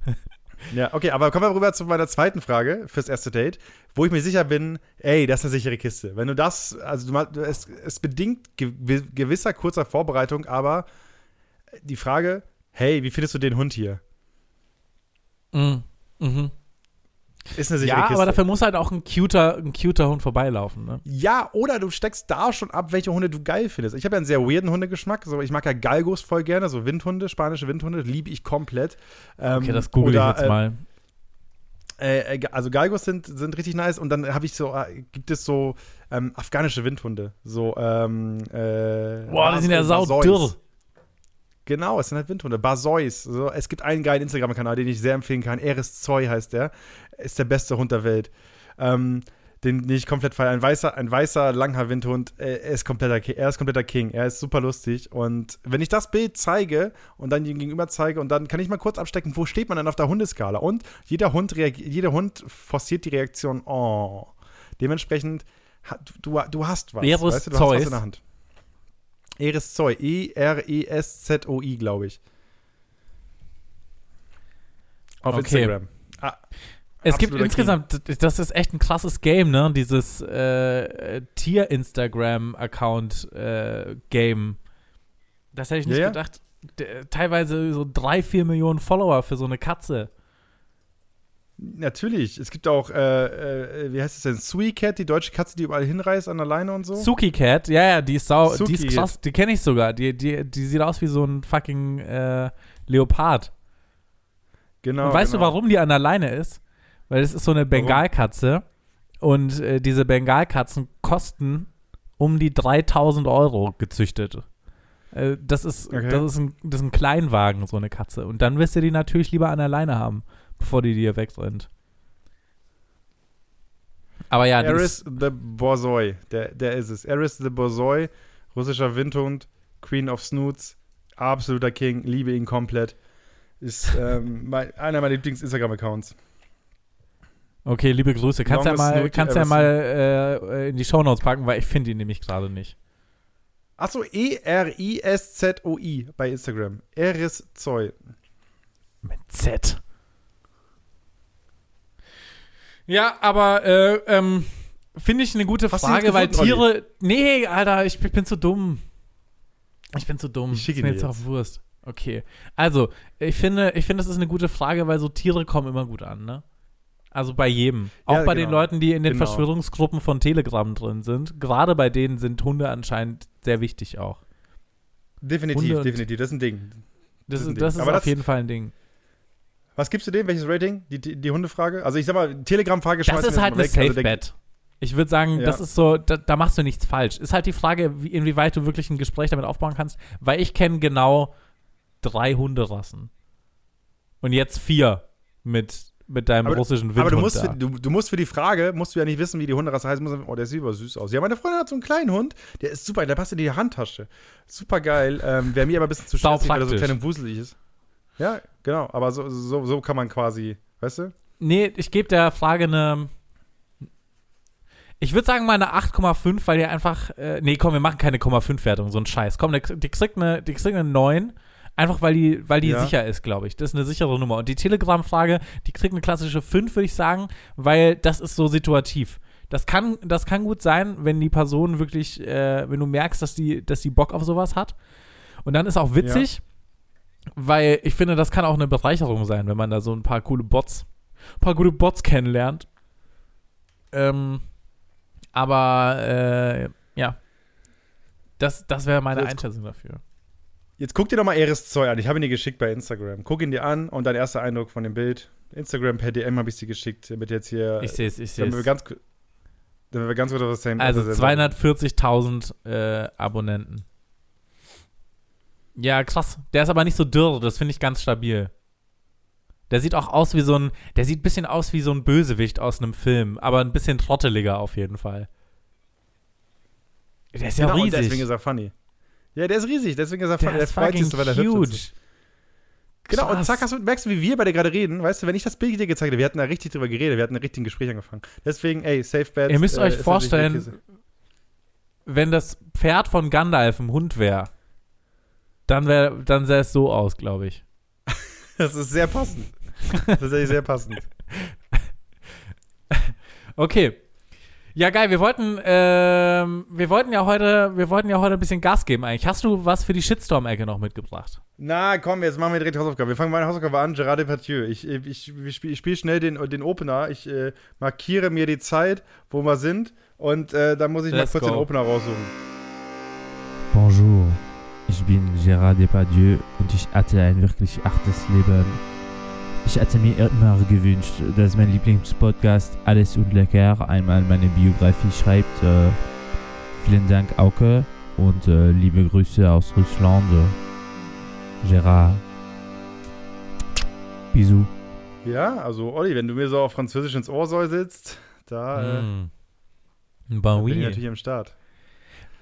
Ja, okay, aber kommen wir rüber zu meiner zweiten Frage fürs erste Date, wo ich mir sicher bin, ey, das ist eine sichere Kiste. Wenn du das, also du, es, es bedingt gew gewisser kurzer Vorbereitung, aber die Frage, hey, wie findest du den Hund hier? Mhm. Mhm. Ist eine sichere Ja, Kiste. aber dafür muss halt auch ein cuter, ein cuter Hund vorbeilaufen, ne? Ja, oder du steckst da schon ab, welche Hunde du geil findest. Ich habe ja einen sehr weirden Hundegeschmack. So, ich mag ja Galgos voll gerne, so Windhunde, spanische Windhunde, liebe ich komplett. Ähm, Okay, das google ich oder, jetzt mal. Äh, äh, also Galgos sind, sind richtig nice und dann habe ich so, äh, gibt es so ähm, afghanische Windhunde. So, ähm, äh, Boah, die sind ja saudürr. Genau, es sind halt Windhunde. Basois. So, es gibt einen geilen Instagram-Kanal, den ich sehr empfehlen kann. Eris Zoy heißt der. Ist der beste Hund der Welt. Ähm, den, den ich komplett feiere. Ein weißer, ein weißer Langhaar-Windhund. Er ist, kompletter, er ist kompletter King. Er ist super lustig. Und wenn ich das Bild zeige und dann ihm gegenüber zeige und dann kann ich mal kurz abstecken, wo steht man dann auf der Hundeskala? Und jeder Hund, jeder Hund forciert die Reaktion, oh. Dementsprechend, du, du hast was. Eris weißt du, du hast was Zeus. in der Hand. Eris Zoy. E E-R-E-S-Z-O-I, glaube ich. Auf Okay. Instagram. Ah, Es gibt absoluter insgesamt, das ist echt ein krasses Game, ne? Dieses äh, äh, Tier-Instagram-Account-Game. das hätte ich nicht ja. gedacht. D teilweise so drei, vier Millionen Follower für so eine Katze. Natürlich. Es gibt auch, äh, äh, wie heißt es denn? Sui Cat, die deutsche Katze, die überall hinreist an der Leine und so. Suki Cat, ja, ja, die ist sau, die Suki. ist krass, die kenne ich sogar. Die, die, die sieht aus wie so ein fucking äh, Leopard. genau. Und weißt genau. du, warum die an der Leine ist? Weil es ist so eine Bengalkatze und äh, diese Bengalkatzen kosten um die 3000 Euro gezüchtet. Äh, das, ist, Okay. das, ist ein, das ist ein Kleinwagen, so eine Katze. Und dann wirst du die natürlich lieber an der Leine haben, bevor die dir wegrennt. Aber ja, Eris ist, the Borzoi, der, der ist es. Eris the Borzoi, russischer Windhund, Queen of Snoots, absoluter King, liebe ihn komplett. Ist ähm, mein, einer meiner Lieblings-Instagram-Accounts. okay, liebe Grüße. Kannst ja Longest mal, kannst ja mal äh, in die Shownotes packen, weil ich finde ihn nämlich gerade nicht. Achso, E E-R-I-S-Z-O-I bei Instagram. Eris Zoy. Mit Z. Ja, aber äh, ähm, finde ich eine gute Hast Frage, weil Tiere. Nee, Alter, ich, ich bin zu dumm. Ich bin zu dumm. Ich schicke ist mir jetzt jetzt. Wurst. Okay. Also, ich finde, ich finde, das ist eine gute Frage, weil so Tiere kommen immer gut an, ne? Also bei jedem. Auch Ja, bei den genau. Leuten, die in den Genau. Verschwörungsgruppen von Telegram drin sind. Gerade bei denen sind Hunde anscheinend sehr wichtig auch. Definitiv, definitiv. Das ist ein Ding. Das ist ein ist, Ding. das ist Aber auf das- jeden Fall ein Ding. Was gibst du dem? Welches Rating? Die, die, die Hundefrage? Also ich sag mal, Telegram-Frage Das ist halt weg. Also Safe-Bet. Ich würde sagen, Ja. das ist so, da, da machst du nichts falsch. Ist halt die Frage, wie, inwieweit du wirklich ein Gespräch damit aufbauen kannst, weil ich kenne genau drei Hunderassen. Und jetzt vier mit, mit deinem Aber russischen Windhund Aber du musst, für, du, du musst für die Frage, musst du ja nicht wissen, wie die Hunderasse heißt. Musst, du- oh, der sieht aber süß aus. Ja, meine Freundin hat so einen kleinen Hund, der ist super, der passt in die Handtasche. Super geil. Ähm, Wäre mir aber ein bisschen zu stressig, weil er so klein und wuselig ist. Ja, genau. Aber so, so, so kann man quasi, weißt du? Nee, ich gebe der Frage eine. Ich würde sagen mal eine 8,5, weil die einfach. Äh, nee, komm, wir machen keine 0,5-Wertung, so ein Scheiß. Komm, die, die, kriegt eine, die kriegt eine 9, einfach weil die, weil die Ja. sicher ist, glaube ich. Das ist eine sichere Nummer. Und die Telegram-Frage, die kriegt eine klassische 5, würde ich sagen, weil das ist so situativ. Das kann, das kann gut sein, wenn die Person wirklich, äh, wenn du merkst, dass die, dass die Bock auf sowas hat. Und dann ist auch witzig, weil ich finde, das kann auch eine Bereicherung sein, wenn man da so ein paar coole Bots, ein paar gute Bots kennenlernt. Ähm, aber äh, ja, das, das wäre meine Jetzt- Einschätzung dafür. Jetzt guck dir doch mal Eris Zoll an. Ich habe ihn dir geschickt bei Instagram. Guck ihn dir an und dein erster Eindruck von dem Bild. Instagram per DM habe ich sie geschickt, damit jetzt hier. Ich sehe es, ich sehe es. damit wir ganz kurz auf das Thema. Also das- 240.000 äh, Abonnenten. Ja, krass. Der ist aber nicht so dürr, das finde ich ganz stabil. Der sieht auch aus wie so ein, der sieht ein bisschen aus wie so ein Bösewicht aus einem Film, aber ein bisschen trotteliger auf jeden Fall. Der ist ja Genau, und riesig. deswegen ist er funny. Ja, der ist riesig, deswegen ist er funny. der Der ist freut sich so, weil er huge. Genau, und zack, hast du, merkst du, wie wir beide gerade reden, weißt du, wenn ich das Bild dir gezeigt hätte, wir hatten da richtig drüber geredet, wir hatten ein richtiges Gespräch angefangen. Deswegen, ey, Safe Bet. Ihr müsst äh, euch vorstellen, wenn das Pferd von Gandalf ein Hund wäre, dann wär, dann sähe es so aus, glaube ich. Das ist sehr passend. Tatsächlich sehr passend. Okay. Ja, geil. Wir wollten, ähm, wir wollten ja heute, wir wollten ja heute ein bisschen Gas geben eigentlich. Hast du was für die Shitstorm-Ecke noch mitgebracht? Na, komm, jetzt machen wir direkt Hausaufgabe. Wir fangen meine Hausaufgabe an, Gerard Depardieu. Ich, ich, ich spiele spiel schnell den, den Opener. Ich äh, markiere mir die Zeit, wo wir sind. Und äh, dann muss ich Let's mal kurz go. den Opener raussuchen. Bonjour, ich bin Gérard Depardieu und ich hatte ein wirklich hartes Leben. Ich hatte mir immer gewünscht, dass mein Lieblingspodcast Alles und Lecker einmal meine Biografie schreibt. Äh, vielen Dank, Auke, und äh, liebe Grüße aus Russland. Gérard. Bisous. Ja, also, Olli, wenn du mir so auf Französisch ins Ohr säuselst, da äh, Mm. Bon, bin ich oui. natürlich am Start.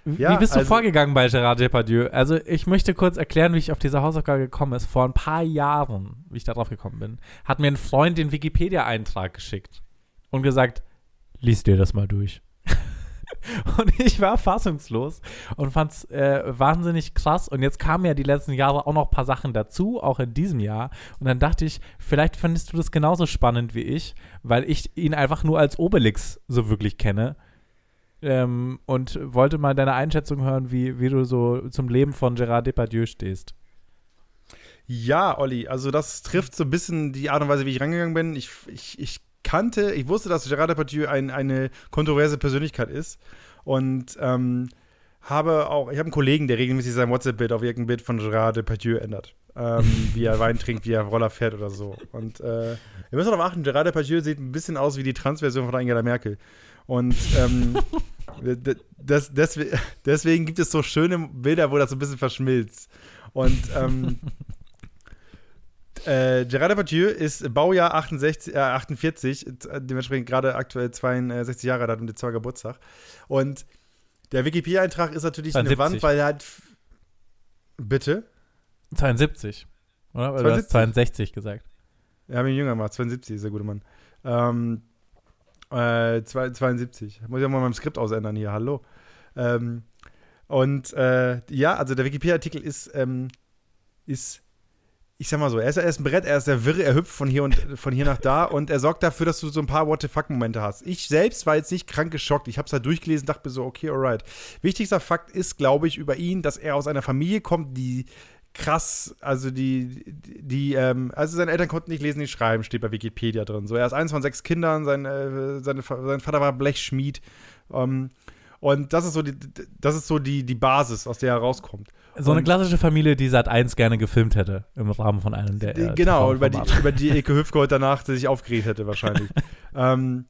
Wie Ja, bist du also- vorgegangen bei Gerard Depardieu? Also ich möchte kurz erklären, wie ich auf diese Hausaufgabe gekommen ist. Vor ein paar Jahren, wie ich da drauf gekommen bin, hat mir ein Freund den Wikipedia-Eintrag geschickt und gesagt, lies dir das mal durch. und ich war fassungslos und fand es äh, wahnsinnig krass. Und jetzt kamen ja die letzten Jahre auch noch ein paar Sachen dazu, auch in diesem Jahr. Und dann dachte ich, vielleicht findest du das genauso spannend wie ich, weil ich ihn einfach nur als Obelix so wirklich kenne ähm, und wollte mal deine Einschätzung hören, wie, wie du so zum Leben von Gerard Depardieu stehst. Ja, Olli, also das trifft so ein bisschen die Art und Weise, wie ich rangegangen bin. Ich, ich, ich kannte, ich wusste, dass Gerard Depardieu ein, eine kontroverse Persönlichkeit ist und ähm, habe auch, ich habe einen Kollegen, der regelmäßig sein WhatsApp-Bild auf irgendein Bild von Gerard Depardieu ändert. Ähm, wie er Wein trinkt, wie er Roller fährt oder so. Und äh, ihr müsst darauf achten, Gerard Depardieu sieht ein bisschen aus wie die Transversion von Angela Merkel. Und ähm, d- das, deswegen, gibt es so schöne Bilder, wo das so ein bisschen verschmilzt. Und ähm, äh, Gerard Depardieu ist Baujahr 68, äh, 48, äh, dementsprechend gerade aktuell 62 Jahre alt, hat im Dezember Geburtstag. Und der Wikipedia-Eintrag ist natürlich eine 72. Wand, weil er hat. Bitte? 72, oder? Oder du hast 62 gesagt. Ja, habe ihn jünger gemacht, 72 ist der gute Mann. Ähm, äh, zwei- 72. Muss ich auch mal meinem Skript ausändern hier, hallo. Ähm, und äh, ja, also der Wikipedia-Artikel ist, ähm, ist, ich sag mal so, er ist, er ist ein Brett, er ist der Wirre, er hüpft von hier und von hier nach da und er sorgt dafür, dass du so ein paar What the fuck-Momente hast. Ich selbst war jetzt nicht krank geschockt. Ich habe es halt durchgelesen, dachte mir so, okay, alright. Wichtigster Fakt ist, glaube ich, über ihn, dass er aus einer Familie kommt, die krass, also die, die, ähm, also seine Eltern konnten nicht lesen, nicht schreiben, steht bei Wikipedia drin. So, er ist eins von sechs Kindern, sein, äh, seine, sein Vater war Blechschmied. Ähm, Und das ist so die, das ist so die, die Basis, aus der er rauskommt. So eine Und- klassische Familie, die Sat 1 gerne gefilmt hätte im Rahmen von einem der. äh, genau, über die, über die Eke Hüfgold danach sich aufgeregt hätte, wahrscheinlich. ähm,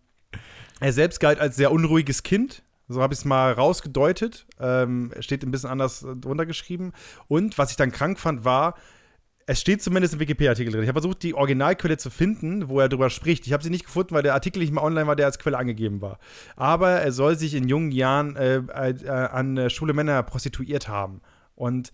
er selbst galt als sehr unruhiges Kind. So habe ich es mal rausgedeutet. Ähm, steht ein bisschen anders drunter geschrieben. Und was ich dann krank fand, war, es steht zumindest im Wikipedia-Artikel drin. Ich habe versucht, die Originalquelle zu finden, wo er darüber spricht. Ich habe sie nicht gefunden, weil der Artikel nicht mal online war, der als Quelle angegeben war. Aber er soll sich in jungen Jahren äh, äh, an äh, Schule Männer prostituiert haben. Und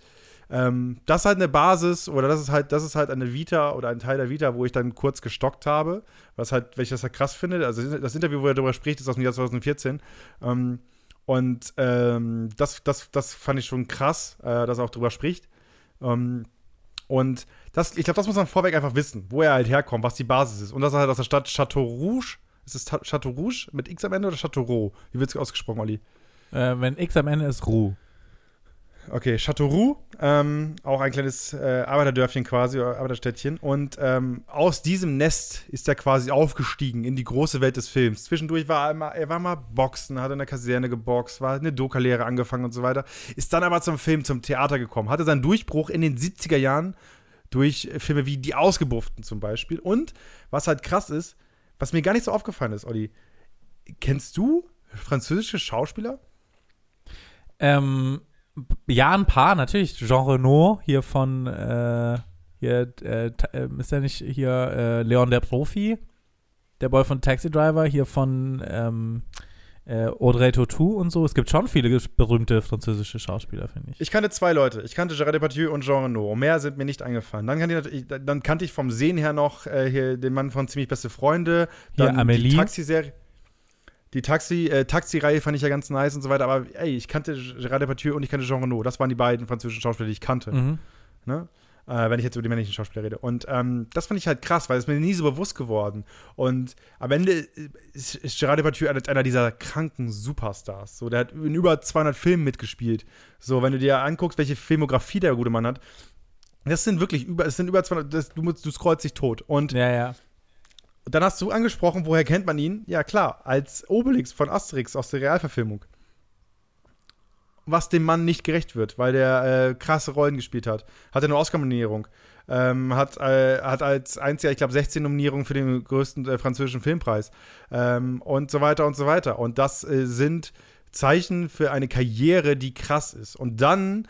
ähm, das ist halt eine Basis oder das ist halt, das ist halt eine Vita oder ein Teil der Vita, wo ich dann kurz gestockt habe, was halt, das halt krass finde. Also das Interview, wo er darüber spricht, ist aus dem Jahr 2014. Ähm, und ähm, das, das, das fand ich schon krass, äh, dass er auch drüber spricht. Ähm, und das, ich glaube, das muss man vorweg einfach wissen, wo er halt herkommt, was die Basis ist. Und das ist halt aus der Stadt Chateau Rouge. Ist es Chateau Rouge mit X am Ende oder Chateauroux? Wie wird es ausgesprochen, Olli? Äh, wenn X am Ende ist, Ruh. Okay, Châteauroux, ähm, auch ein kleines äh, Arbeiterdörfchen quasi, oder Arbeiterstädtchen. Und ähm, aus diesem Nest ist er quasi aufgestiegen in die große Welt des Films. Zwischendurch war er mal, er war mal Boxen, hat in der Kaserne geboxt, war eine Doka-Lehre angefangen und so weiter. Ist dann aber zum Film, zum Theater gekommen. Hatte seinen Durchbruch in den 70er Jahren durch Filme wie Die Ausgebufften zum Beispiel. Und was halt krass ist, was mir gar nicht so aufgefallen ist, Olli, kennst du französische Schauspieler? Ähm, ja, ein paar, natürlich. Jean Renault hier von, äh, hier, äh, äh, ist der nicht hier äh, Leon der Profi? Der Boy von Taxi Driver, hier von ähm, äh, Audrey Tautou und so. Es gibt schon viele berühmte französische Schauspieler, finde ich. Ich kannte zwei Leute. Ich kannte Gerard Depardieu und Jean Reno. Mehr sind mir nicht eingefallen. Dann kannte ich, dann kannte ich vom Sehen her noch äh, hier den Mann von Ziemlich Beste Freunde. Hier Dann Amelie. die Taxi-Serie. Die Taxi, äh, Taxi-Reihe fand ich ja ganz nice und so weiter. Aber ey, ich kannte Gerard Depardieu und ich kannte Jean Reno. Das waren die beiden französischen Schauspieler, die ich kannte. Mhm. Ne? Äh, wenn ich jetzt über die männlichen Schauspieler rede. Und ähm, das fand ich halt krass, weil es mir nie so bewusst geworden. Und am Ende ist, ist Gerard Depardieu einer, einer dieser kranken Superstars. So, der hat in über 200 Filmen mitgespielt. So, wenn du dir anguckst, welche Filmografie der gute Mann hat, das sind wirklich über, es sind über 200, das, du, musst- du scrollst dich tot. Und Ja, ja. Dann hast du angesprochen, woher kennt man ihn? Ja, klar, als Obelix von Asterix aus der Realverfilmung. Was dem Mann nicht gerecht wird, weil der äh, krasse Rollen gespielt hat. Hat eine Oscar-Nominierung. Ähm, hat, äh, hat als einziger, ich glaube, 16 Nominierungen für den größten äh, französischen Filmpreis. Ähm, und so weiter und so weiter. Und das äh, sind Zeichen für eine Karriere, die krass ist. Und dann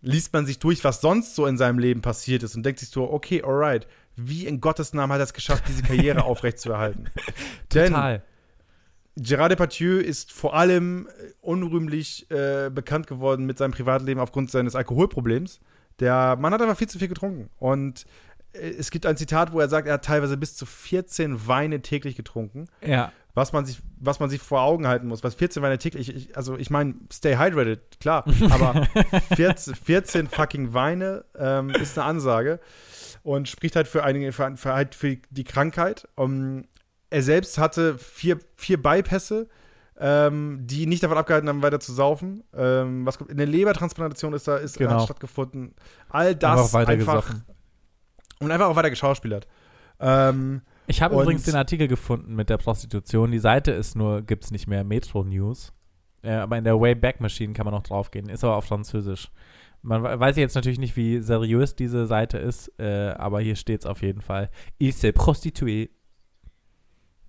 liest man sich durch, was sonst so in seinem Leben passiert ist und denkt sich so, okay, alright, wie in Gottes Namen hat er es geschafft, diese Karriere aufrechtzuerhalten? Denn Total. Gerard Depardieu ist vor allem äh, unrühmlich äh, bekannt geworden mit seinem Privatleben aufgrund seines Alkoholproblems. Der Mann hat einfach viel zu viel getrunken. Und äh, es gibt ein Zitat, wo er sagt, er hat teilweise bis zu 14 Weine täglich getrunken. Ja. Was man sich, was man sich vor Augen halten muss. Was 14 Weine täglich, ich, also ich meine, stay hydrated, klar. Aber 14, 14 fucking Weine ähm, ist eine Ansage. Und spricht halt für einige, für, für, halt für die Krankheit. Um, er selbst hatte vier, vier Bypässe, ähm, die nicht davon abgehalten haben, weiter zu saufen. Ähm, was, eine Lebertransplantation ist da ist, Genau. stattgefunden. All das Einfach und einfach auch weiter geschauspielert. Ähm, Ich habe übrigens den Artikel gefunden mit der Prostitution. Die Seite ist nur, gibt es nicht mehr, Metro News. Äh, aber in der Wayback Machine kann man noch draufgehen. Ist aber auf Französisch. Man we- weiß jetzt natürlich nicht, wie seriös diese Seite ist, äh, aber hier steht es auf jeden Fall. Il s'est prostitué.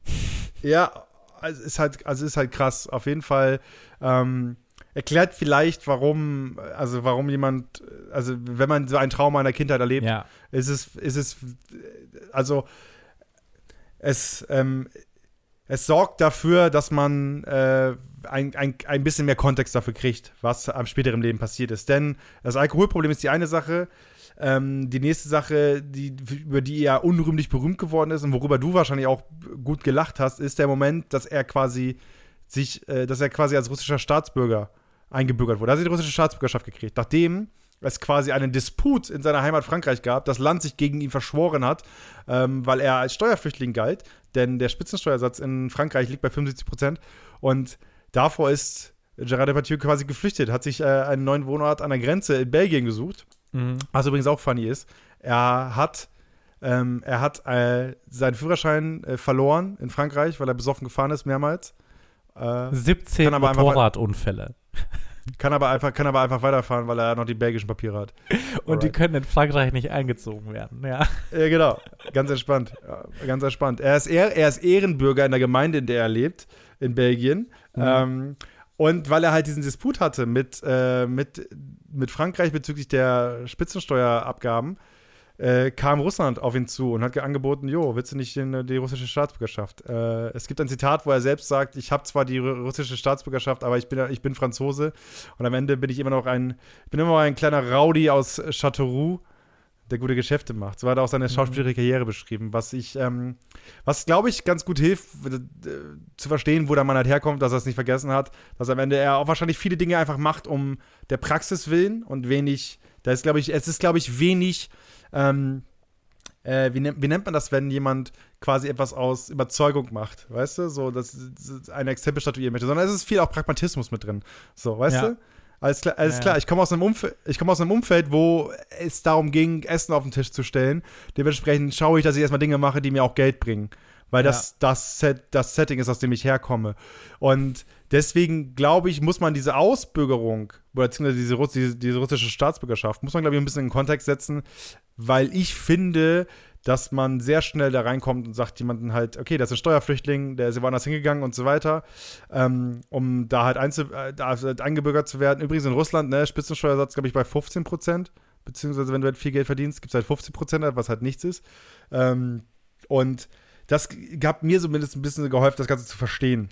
Ja, also ist halt, also ist halt krass. Auf jeden Fall ähm, erklärt vielleicht, warum, also warum jemand, also wenn man so ein Trauma in der Kindheit erlebt, Ja. ist es, ist es, also es, ähm, es sorgt dafür, dass man äh, ein, ein, ein bisschen mehr Kontext dafür kriegt, was am späteren Leben passiert ist. Denn das Alkoholproblem ist die eine Sache. Ähm, die nächste Sache, die, über die er unrühmlich berühmt geworden ist und worüber du wahrscheinlich auch gut gelacht hast, ist der Moment, dass er quasi sich, äh, dass er quasi als russischer Staatsbürger eingebürgert wurde. Er hat die russische Staatsbürgerschaft gekriegt, nachdem es quasi einen Disput in seiner Heimat Frankreich gab, das Land sich gegen ihn verschworen hat, ähm, weil er als Steuerflüchtling galt, denn der Spitzensteuersatz in Frankreich liegt bei 75 Prozent und davor ist Gerard Depardieu quasi geflüchtet, hat sich äh, einen neuen Wohnort an der Grenze in Belgien gesucht Mhm. was übrigens auch funny ist, er hat, ähm, er hat äh, seinen Führerschein äh, verloren in Frankreich, weil er besoffen gefahren ist mehrmals. Äh, 17 Kann aber einfach- Motorradunfälle. kann, aber einfach, kann aber einfach weiterfahren, weil er noch die belgischen Papiere hat. Und die Alright. können in Frankreich nicht eingezogen werden. Ja. Ja, genau. Ganz entspannt. Ja, ganz entspannt. Er ist, eher, er ist Ehrenbürger in der Gemeinde, in der er lebt, in Belgien. Ähm, und weil er halt diesen Disput hatte mit, äh, mit, mit Frankreich bezüglich der Spitzensteuerabgaben, äh, kam Russland auf ihn zu und hat ge- angeboten, jo, willst du nicht den, die russische Staatsbürgerschaft? Äh, es gibt ein Zitat, wo er selbst sagt, ich habe zwar die ru- russische Staatsbürgerschaft, aber ich bin, ich bin Franzose und am Ende bin ich immer noch ein, bin immer noch ein kleiner Rowdy aus Châteauroux, der gute Geschäfte macht. So hat er auch seine schauspielerische Karriere beschrieben, was ich, ähm, was glaube ich ganz gut hilft, äh, zu verstehen, wo der Mann halt herkommt, dass er es nicht vergessen hat, dass am Ende er auch wahrscheinlich viele Dinge einfach macht, um der Praxis willen und wenig, da ist glaube ich, es ist glaube ich wenig, ähm, äh, wie, nennt, wie nennt man das, wenn jemand quasi etwas aus Überzeugung macht, weißt du, so, dass dass ein Exempel statuieren möchte, sondern es ist viel auch Pragmatismus mit drin, so, weißt Ja. du? Alles klar, alles klar. ich komme aus einem Umfeld, ich komme aus einem Umfeld, wo es darum ging, Essen auf den Tisch zu stellen. Dementsprechend schaue ich, dass ich erstmal Dinge mache, die mir auch Geld bringen. Weil das, das, Set, das Setting ist, aus dem ich herkomme. Und deswegen glaube ich, muss man diese Ausbürgerung, oder beziehungsweise diese, Russ- diese, diese russische Staatsbürgerschaft, muss man, glaube ich, ein bisschen in den Kontext setzen, weil ich finde, dass man sehr schnell da reinkommt und sagt jemanden halt, okay, das ist ein Steuerflüchtling, der ist woanders hingegangen und so weiter, ähm, um da halt einzu, äh, da halt eingebürgert zu werden. Übrigens in Russland, ne, Spitzensteuersatz, glaube ich, bei 15 Prozent, beziehungsweise wenn du halt viel Geld verdienst, gibt es halt 15 Prozent, was halt nichts ist. Ähm, und das hat mir zumindest ein bisschen geholfen, das Ganze zu verstehen.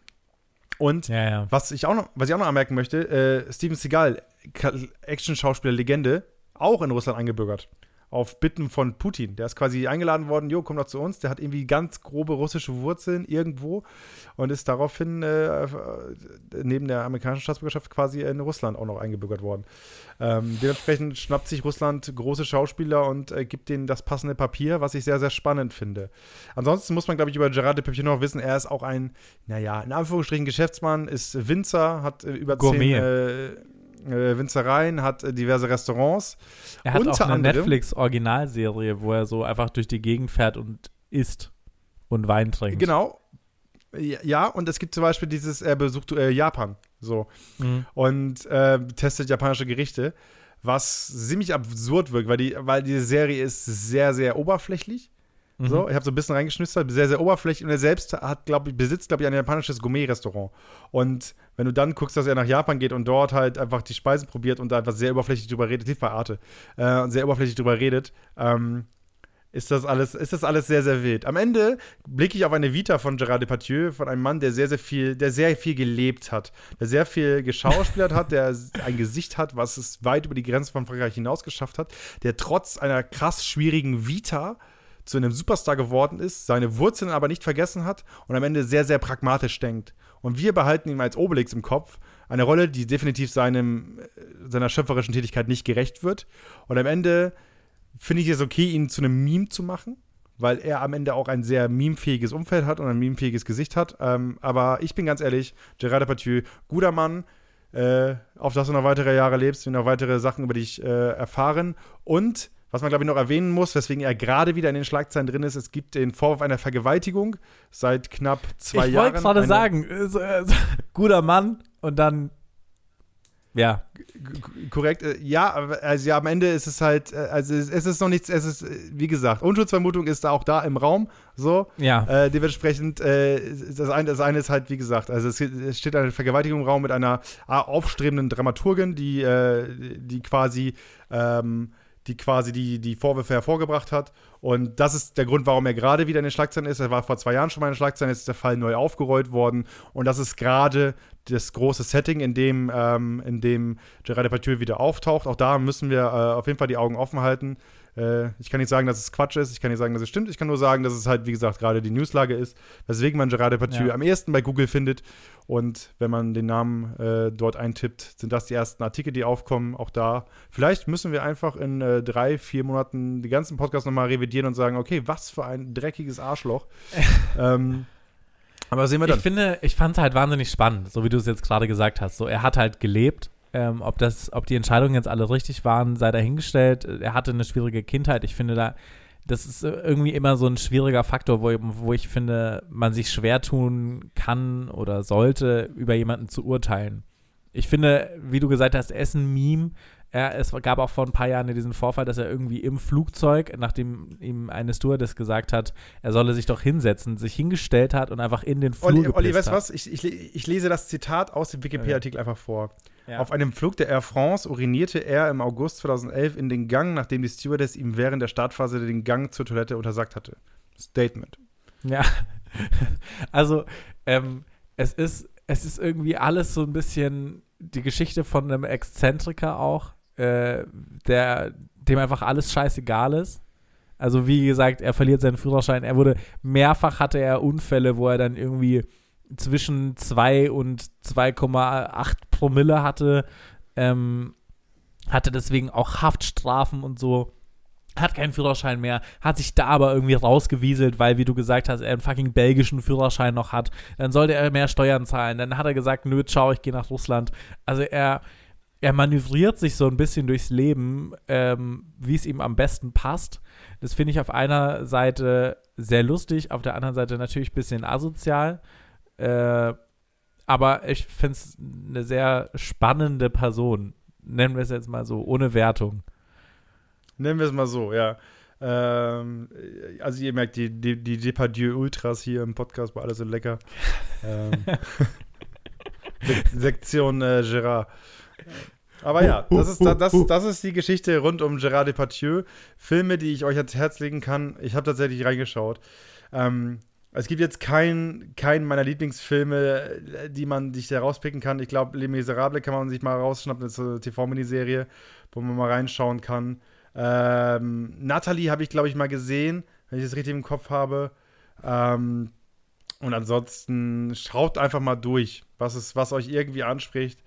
Und Ja, ja. was ich auch noch, was ich auch noch anmerken möchte, äh, Steven Seagal, Ka- Action-Schauspieler-Legende, auch in Russland eingebürgert. Auf Bitten von Putin. Der ist quasi eingeladen worden, jo, komm doch zu uns. Der hat irgendwie ganz grobe russische Wurzeln irgendwo und ist daraufhin äh, äh, neben der amerikanischen Staatsbürgerschaft quasi in Russland auch noch eingebürgert worden. Ähm, dementsprechend schnappt sich Russland große Schauspieler und äh, gibt denen das passende Papier, was ich sehr, sehr spannend finde. Ansonsten muss man, glaube ich, über Gerard Depardieu noch wissen, er ist auch ein, naja, in Anführungsstrichen Geschäftsmann, ist Winzer, hat äh, über Gourmet. zehn äh, Winzereien, hat äh, diverse Restaurants. Er hat auch Unter eine anderem- Netflix-Originalserie, wo er so einfach durch die Gegend fährt und isst und Wein trinkt. Genau. Ja, und es gibt zum Beispiel dieses, er besucht äh, Japan, so. Mhm. und äh, testet japanische Gerichte, was ziemlich absurd wirkt, weil die, weil die Serie ist sehr, sehr oberflächlich. Mhm. So, ich habe so ein bisschen reingeschnüstert, sehr, sehr oberflächlich und er selbst hat, glaube ich, besitzt, glaube ich, ein japanisches Gourmet-Restaurant. Und wenn du dann guckst, dass er nach Japan geht und dort halt einfach die Speisen probiert und da einfach sehr oberflächlich drüber redet, lief bei Arte, äh, sehr oberflächlich drüber redet, ähm, ist das alles, ist das alles sehr, sehr wild. Am Ende blicke ich auf eine Vita von Gerard Depardieu, von einem Mann, der sehr, sehr viel, der sehr viel gelebt hat, der sehr viel geschauspielert hat, der ein Gesicht hat, was es weit über die Grenzen von Frankreich hinaus geschafft hat, der trotz einer krass schwierigen Vita zu einem Superstar geworden ist, seine Wurzeln aber nicht vergessen hat und am Ende sehr, sehr pragmatisch denkt. Und wir behalten ihn als Obelix im Kopf, eine Rolle, die definitiv seinem, äh, seiner schöpferischen Tätigkeit nicht gerecht wird. Und am Ende finde ich es okay, ihn zu einem Meme zu machen, weil er am Ende auch ein sehr memefähiges Umfeld hat und ein memefähiges Gesicht hat. Ähm, aber ich bin ganz ehrlich, Gerard Depardieu, guter Mann, äh, auf dass du noch weitere Jahre lebst, wir noch weitere Sachen über dich äh, erfahren. Und was man, glaube ich, noch erwähnen muss, weswegen er gerade wieder in den Schlagzeilen drin ist, es gibt den Vorwurf einer Vergewaltigung seit knapp zwei ich Jahren. wollte gerade sagen, äh, äh, guter Mann und dann, ja, Korrekt, äh, ja, also ja, am Ende ist es halt, äh, also es, ist noch nichts, es ist, äh, wie gesagt, Unschuldsvermutung ist da auch da im Raum, so. ja. Äh, dementsprechend, äh, ist das, eine, das eine ist halt, wie gesagt, also es, es steht eine Vergewaltigung im Raum mit einer aufstrebenden Dramaturgin, die, äh, die quasi, ähm, die quasi die, die Vorwürfe hervorgebracht hat. Und das ist der Grund, warum er gerade wieder in den Schlagzeilen ist. Er war vor zwei Jahren schon mal in den Schlagzeilen, jetzt ist der Fall neu aufgerollt worden. Und das ist gerade das große Setting, in dem, ähm, in dem Gerard Depardieu wieder auftaucht. Auch da müssen wir äh, auf jeden Fall die Augen offen halten. Äh, ich kann nicht sagen, dass es Quatsch ist, ich kann nicht sagen, dass es stimmt. Ich kann nur sagen, dass es halt, wie gesagt, gerade die Newslage ist, weswegen man Gerard Depardieu Ja. am ehesten bei Google findet. Und wenn man den Namen äh, dort eintippt, sind das die ersten Artikel, die aufkommen. Auch da, vielleicht müssen wir einfach in äh, drei, vier Monaten die ganzen Podcasts nochmal revidieren und sagen, okay, was für ein dreckiges Arschloch. ähm, aber sehen wir dann. Ich finde, ich fand es halt wahnsinnig spannend, so wie du es jetzt gerade gesagt hast. So, er hat halt gelebt. Ähm, ob, das, ob die Entscheidungen jetzt alle richtig waren, sei dahingestellt. Er hatte eine schwierige Kindheit. Ich finde, da, das ist irgendwie immer so ein schwieriger Faktor, wo, wo ich finde, man sich schwer tun kann oder sollte, über jemanden zu urteilen. Ich finde, wie du gesagt hast, ist ein Meme. Er, es gab auch vor ein paar Jahren diesen Vorfall, dass er irgendwie im Flugzeug, nachdem ihm eine Stewardess gesagt hat, er solle sich doch hinsetzen, sich hingestellt hat und einfach in den Flug Olli, Olli weißt du was? Ich, ich, ich lese das Zitat aus dem Wikipedia-Artikel einfach vor. Ja. Auf einem Flug der Air France urinierte er im August 2011 in den Gang, nachdem die Stewardess ihm während der Startphase den Gang zur Toilette untersagt hatte. Statement. Ja. Also, ähm, es ist, es ist irgendwie alles so ein bisschen die Geschichte von einem Exzentriker auch, äh, der, dem einfach alles scheißegal ist. Also, wie gesagt, er verliert seinen Führerschein. Er wurde, mehrfach hatte er Unfälle, wo er dann irgendwie zwischen 2 und 2,8 Promille hatte, ähm, hatte deswegen auch Haftstrafen und so hat keinen Führerschein mehr, hat sich da aber irgendwie rausgewieselt, weil, wie du gesagt hast, er einen fucking belgischen Führerschein noch hat. Dann sollte er mehr Steuern zahlen. Dann hat er gesagt, nö, ciao, ich gehe nach Russland. Also er, er manövriert sich so ein bisschen durchs Leben, ähm, wie es ihm am besten passt. Das finde ich auf einer Seite sehr lustig, auf der anderen Seite natürlich ein bisschen asozial. Äh, aber ich finde es eine sehr spannende Person. Nennen wir es jetzt mal so, ohne Wertung. Nennen wir es mal so, ja. Ähm, also ihr merkt, die, die, die Depardieu-Ultras hier im Podcast war alles so lecker. ähm, Sek Sektion äh, Gérard. Aber ja, das ist, das, das ist die Geschichte rund um Gérard Depardieu. Filme, die ich euch ans Herz legen kann. Ich habe tatsächlich reingeschaut. Ähm, es gibt jetzt keinen keinen meiner Lieblingsfilme, die man sich da rauspicken kann. Ich glaube, Les Miserables kann man sich mal rausschnappen. Das ist eine TV-Miniserie, wo man mal reinschauen kann. Ähm, Natalie habe ich, glaube ich, mal gesehen, wenn ich das richtig im Kopf habe. Ähm, und ansonsten schaut einfach mal durch, was, es, was euch irgendwie anspricht.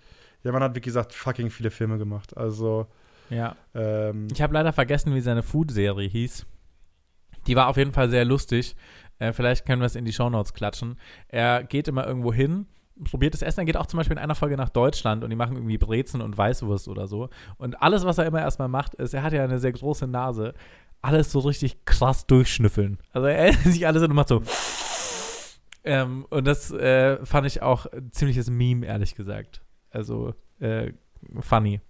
Der Mann hat, wie gesagt, fucking viele Filme gemacht. Also, Ja. ähm, Ich habe leider vergessen, wie seine Food-Serie hieß. Die war auf jeden Fall sehr lustig. Äh, vielleicht können wir es in die Shownotes klatschen. Er geht immer irgendwo hin, probiert das Essen. Er geht auch zum Beispiel in einer Folge nach Deutschland und die machen irgendwie Brezen und Weißwurst oder so. Und alles, was er immer erstmal macht, ist, er hat ja eine sehr große Nase, alles so richtig krass durchschnüffeln. Also er hält sich alles und macht so. Ähm, und das äh, fand ich auch ein ziemliches Meme, ehrlich gesagt. Also äh, funny.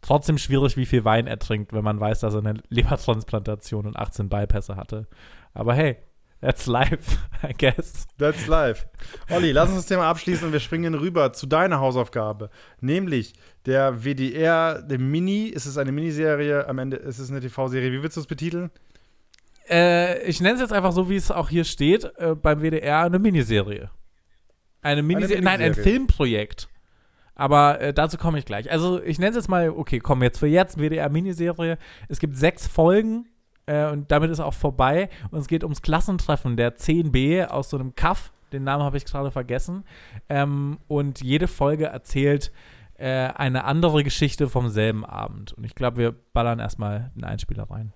Trotzdem schwierig, wie viel Wein er trinkt, wenn man weiß, dass er eine Lebertransplantation und 18 Bypässe hatte. Aber hey, that's life, I guess. That's life. Olli, lass uns das Thema abschließen und wir springen rüber zu deiner Hausaufgabe. Nämlich der WDR, der Mini, ist es eine Miniserie, am Ende ist es eine TV-Serie. Wie willst du es betiteln? Äh, ich nenne es jetzt einfach so, wie es auch hier steht, äh, beim WDR eine Miniserie. Eine Miniserie, nein, ein. Filmprojekt. Aber äh, dazu komme ich gleich. Also ich nenne es jetzt mal, okay, komm jetzt für jetzt, WDR-Miniserie. Es gibt sechs Folgen äh, und damit ist auch vorbei. Und es geht ums Klassentreffen der 10b aus so einem Kaff. Den Namen habe ich gerade vergessen. Ähm, und jede Folge erzählt äh, eine andere Geschichte vom selben Abend. Und ich glaube, wir ballern erstmal einen Einspieler rein.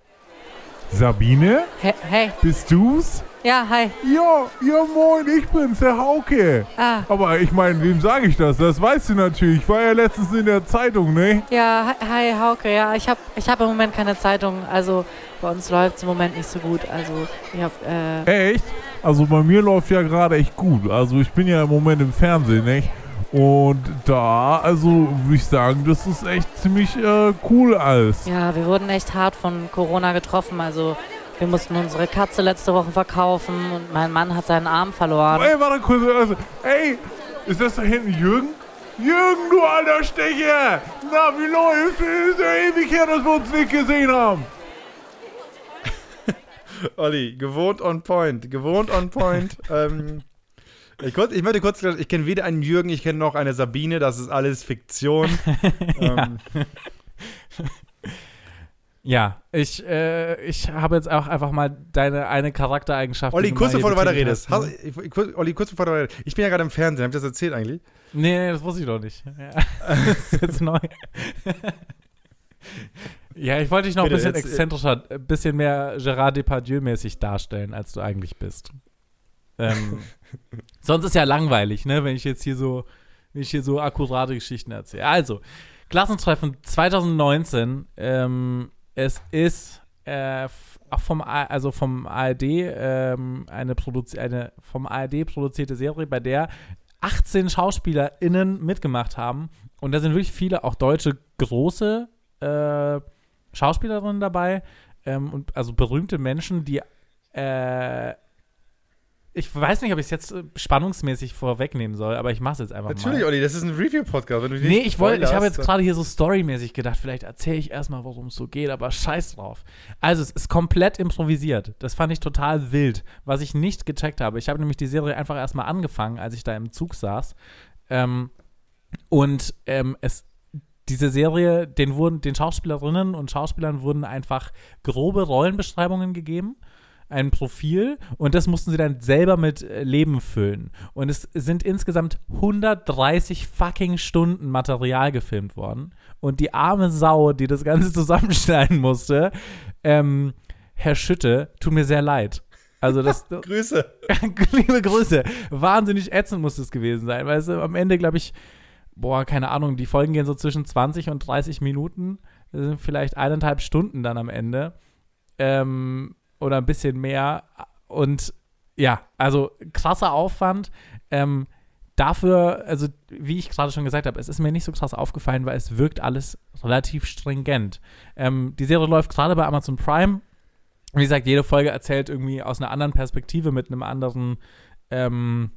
Sabine, Hey, hey. bist du's? Ja, hi. Ja, ja moin, ich bin's, der Hauke. Ah, Aber ich meine, wem sage ich das? Das weißt du natürlich. Ich war ja letztens in der Zeitung, ne? ja, hi, hi Hauke. Ja, ich habe ich hab im Moment keine Zeitung. Also bei uns läuft es im Moment nicht so gut. Also ich habe, äh, Echt? Also bei mir läuft ja gerade echt gut. Also ich bin ja im Moment im Fernsehen, nicht? Und da, also würde ich sagen, das ist echt ziemlich äh, cool alles. ja, wir wurden echt hart von Corona getroffen. Also wir mussten unsere Katze letzte Woche verkaufen und mein Mann hat seinen Arm verloren. Ey, warte kurz. Also, ey, ist das da hinten Jürgen? Jürgen, du alter Stecher! Na, wie läuft's? Ist ja ewig her, dass wir uns nicht gesehen haben. Olli, gewohnt on point. Gewohnt on point. ähm, ich, kurz, ich möchte kurz, ich kenne weder einen Jürgen, ich kenne noch eine Sabine, das ist alles Fiktion. ähm, Ja, ich, äh, ich habe jetzt auch einfach mal deine eine Charaktereigenschaft. Olli, kurz bevor du weiterredest. Hast, ne? ich, kurz- Olli, kurz bevor du weiterredest. Ich bin ja gerade im Fernsehen, hab ich das erzählt eigentlich? Nee, nee, das wusste ich doch nicht. Ja. das ist jetzt neu. Ja, ich wollte dich noch ein Bitte, bisschen jetzt, äh, exzentrischer, ein bisschen mehr Gérard Depardieu-mäßig darstellen, als du eigentlich bist. Ähm, sonst ist ja langweilig, ne, wenn ich jetzt hier so, wenn ich hier so akkurate Geschichten erzähle. Also, Klassentreffen 2019. Ähm, es ist äh, vom, A- also vom ARD, ähm, eine, Produzi eine vom ARD produzierte Serie, bei der 18 SchauspielerInnen mitgemacht haben. Und da sind wirklich viele, auch deutsche große äh, Schauspielerinnen dabei. Ähm, und also berühmte Menschen, die äh, ich weiß nicht, ob ich es jetzt äh, spannungsmäßig vorwegnehmen soll, aber ich mache es jetzt einfach mal. Natürlich, Olli, das ist ein Review-Podcast. Nee, ich wollte, ich habe jetzt gerade hier so storymäßig gedacht, vielleicht erzähle ich erstmal, worum es so geht, aber scheiß drauf. Also, es ist komplett improvisiert. Das fand ich total wild, was ich nicht gecheckt habe. Ich habe nämlich die Serie einfach erstmal angefangen, als ich da im Zug saß. Ähm, und ähm, es, diese Serie, den, wurden, den Schauspielerinnen und Schauspielern wurden einfach grobe Rollenbeschreibungen gegeben ein Profil und das mussten sie dann selber mit äh, Leben füllen. Und es sind insgesamt 130 fucking Stunden Material gefilmt worden. Und die arme Sau, die das Ganze zusammenschneiden musste, ähm, Herr Schütte, tut mir sehr leid. Also das, Grüße. liebe Grüße. Wahnsinnig ätzend muss es gewesen sein, weil es am Ende, glaube ich, boah, keine Ahnung, die Folgen gehen so zwischen 20 und 30 Minuten. Das sind vielleicht eineinhalb Stunden dann am Ende. Ähm, oder ein bisschen mehr. Und ja, also krasser Aufwand. Ähm, dafür, also wie ich gerade schon gesagt habe, es ist mir nicht so krass aufgefallen, weil es wirkt alles relativ stringent. Ähm, die Serie läuft gerade bei Amazon Prime. Wie gesagt, jede Folge erzählt irgendwie aus einer anderen Perspektive mit einem anderen ähm,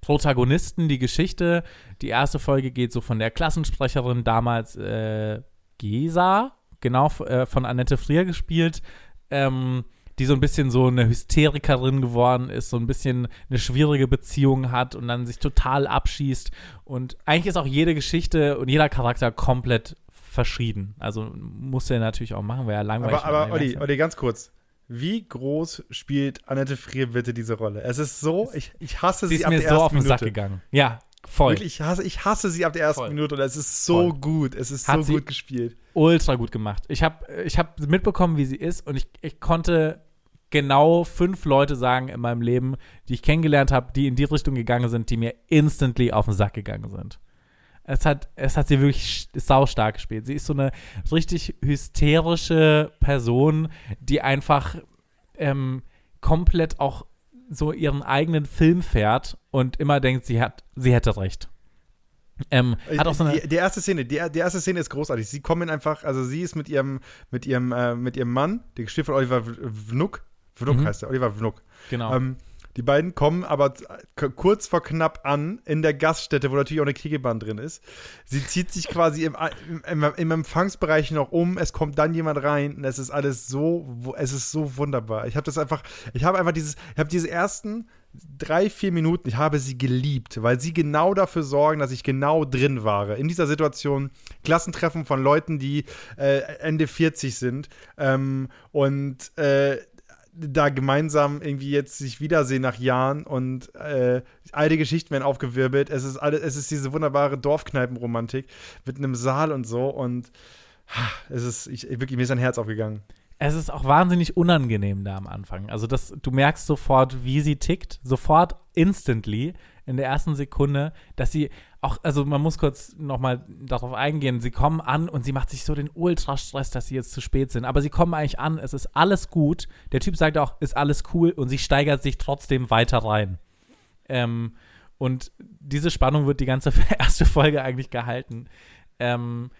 Protagonisten die Geschichte. Die erste Folge geht so von der Klassensprecherin damals äh, Gesa, genau äh, von Annette Frier gespielt, ähm, die so ein bisschen so eine Hysterikerin geworden ist, so ein bisschen eine schwierige Beziehung hat und dann sich total abschießt. Und eigentlich ist auch jede Geschichte und jeder Charakter komplett verschieden. Also muss er natürlich auch machen, wäre ja langweilig. Aber, aber Olli, Olli, ganz kurz. Wie groß spielt Annette Frier bitte diese Rolle? Es ist so, ich, ich hasse Sie sie, ist ab mir der so ersten auf den Minute. Sack gegangen. Ja, voll. Wirklich, ich hasse, ich hasse sie ab der ersten Voll. Minute und es ist so Voll. gut. Es ist Hat so gut gespielt. ultra gut gemacht. Ich habe ich hab mitbekommen, wie sie ist und ich, ich konnte genau fünf Leute sagen in meinem Leben, die ich kennengelernt habe, die in die Richtung gegangen sind, die mir instantly auf den Sack gegangen sind. Es hat, es hat sie wirklich saustark gespielt. Sie ist so eine richtig hysterische Person, die einfach ähm, komplett auch so ihren eigenen Film fährt und immer denkt, sie hat, sie hätte recht. Ähm, hat auch so eine, die, die erste Szene, die, die erste Szene ist großartig. Sie kommen einfach, also sie ist mit ihrem, mit ihrem, äh, mit ihrem Mann, der gespielt von Oliver Vnuk, Vnuk Mhm. heißt er, Oliver Vnuk. genau. Ähm, die beiden kommen aber kurz vor knapp an in der Gaststätte, wo natürlich auch eine Kegelbahn drin ist. Sie zieht sich quasi im, im, im Empfangsbereich noch um. Es kommt dann jemand rein und es ist alles so, es ist so wunderbar. Ich habe das einfach, ich habe einfach dieses, ich habe diese ersten drei, vier Minuten, ich habe sie geliebt, weil sie genau dafür sorgen, dass ich genau drin war. In dieser Situation Klassentreffen von Leuten, die äh, Ende 40 sind ähm, und äh, da gemeinsam irgendwie jetzt sich wiedersehen nach Jahren und äh, alte Geschichten werden aufgewirbelt. Es ist alles, es ist diese wunderbare Dorfkneipenromantik mit einem Saal und so und es ist ich, wirklich mir ist ein Herz aufgegangen. es ist auch wahnsinnig unangenehm da am Anfang. Also das, du merkst sofort, wie sie tickt, sofort instantly in der ersten Sekunde, dass sie auch, also man muss kurz nochmal darauf eingehen, sie kommen an und sie macht sich so den Ultrastress, dass sie jetzt zu spät sind. Aber sie kommen eigentlich an, es ist alles gut. Der Typ sagt auch, ist alles cool und sie steigert sich trotzdem weiter rein. Ähm, und diese Spannung wird die ganze erste Folge eigentlich gehalten. Ähm,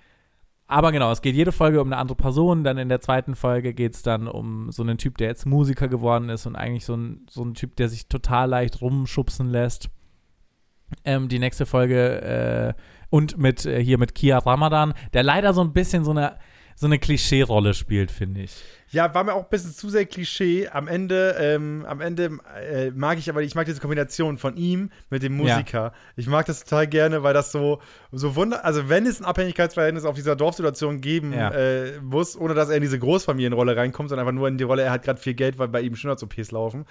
aber genau, es geht jede Folge um eine andere Person. Dann in der zweiten Folge geht es dann um so einen Typ, der jetzt Musiker geworden ist und eigentlich so ein, so ein Typ, der sich total leicht rumschubsen lässt. Ähm, die nächste Folge äh, und mit äh, hier mit Kia Ramadan, der leider so ein bisschen so eine so eine Klischee-Rolle spielt, finde ich. Ja, war mir auch ein bisschen zu sehr Klischee. Am Ende, ähm, am Ende äh, mag ich aber, ich mag diese Kombination von ihm mit dem Ja. Musiker. Ich mag das total gerne, weil das so, so wunder, also wenn es ein Abhängigkeitsverhältnis auf dieser Dorfsituation geben Ja. äh, muss, ohne dass er in diese Großfamilienrolle reinkommt, sondern einfach nur in die Rolle, er hat gerade viel Geld, weil bei ihm Schönheits-OPs laufen,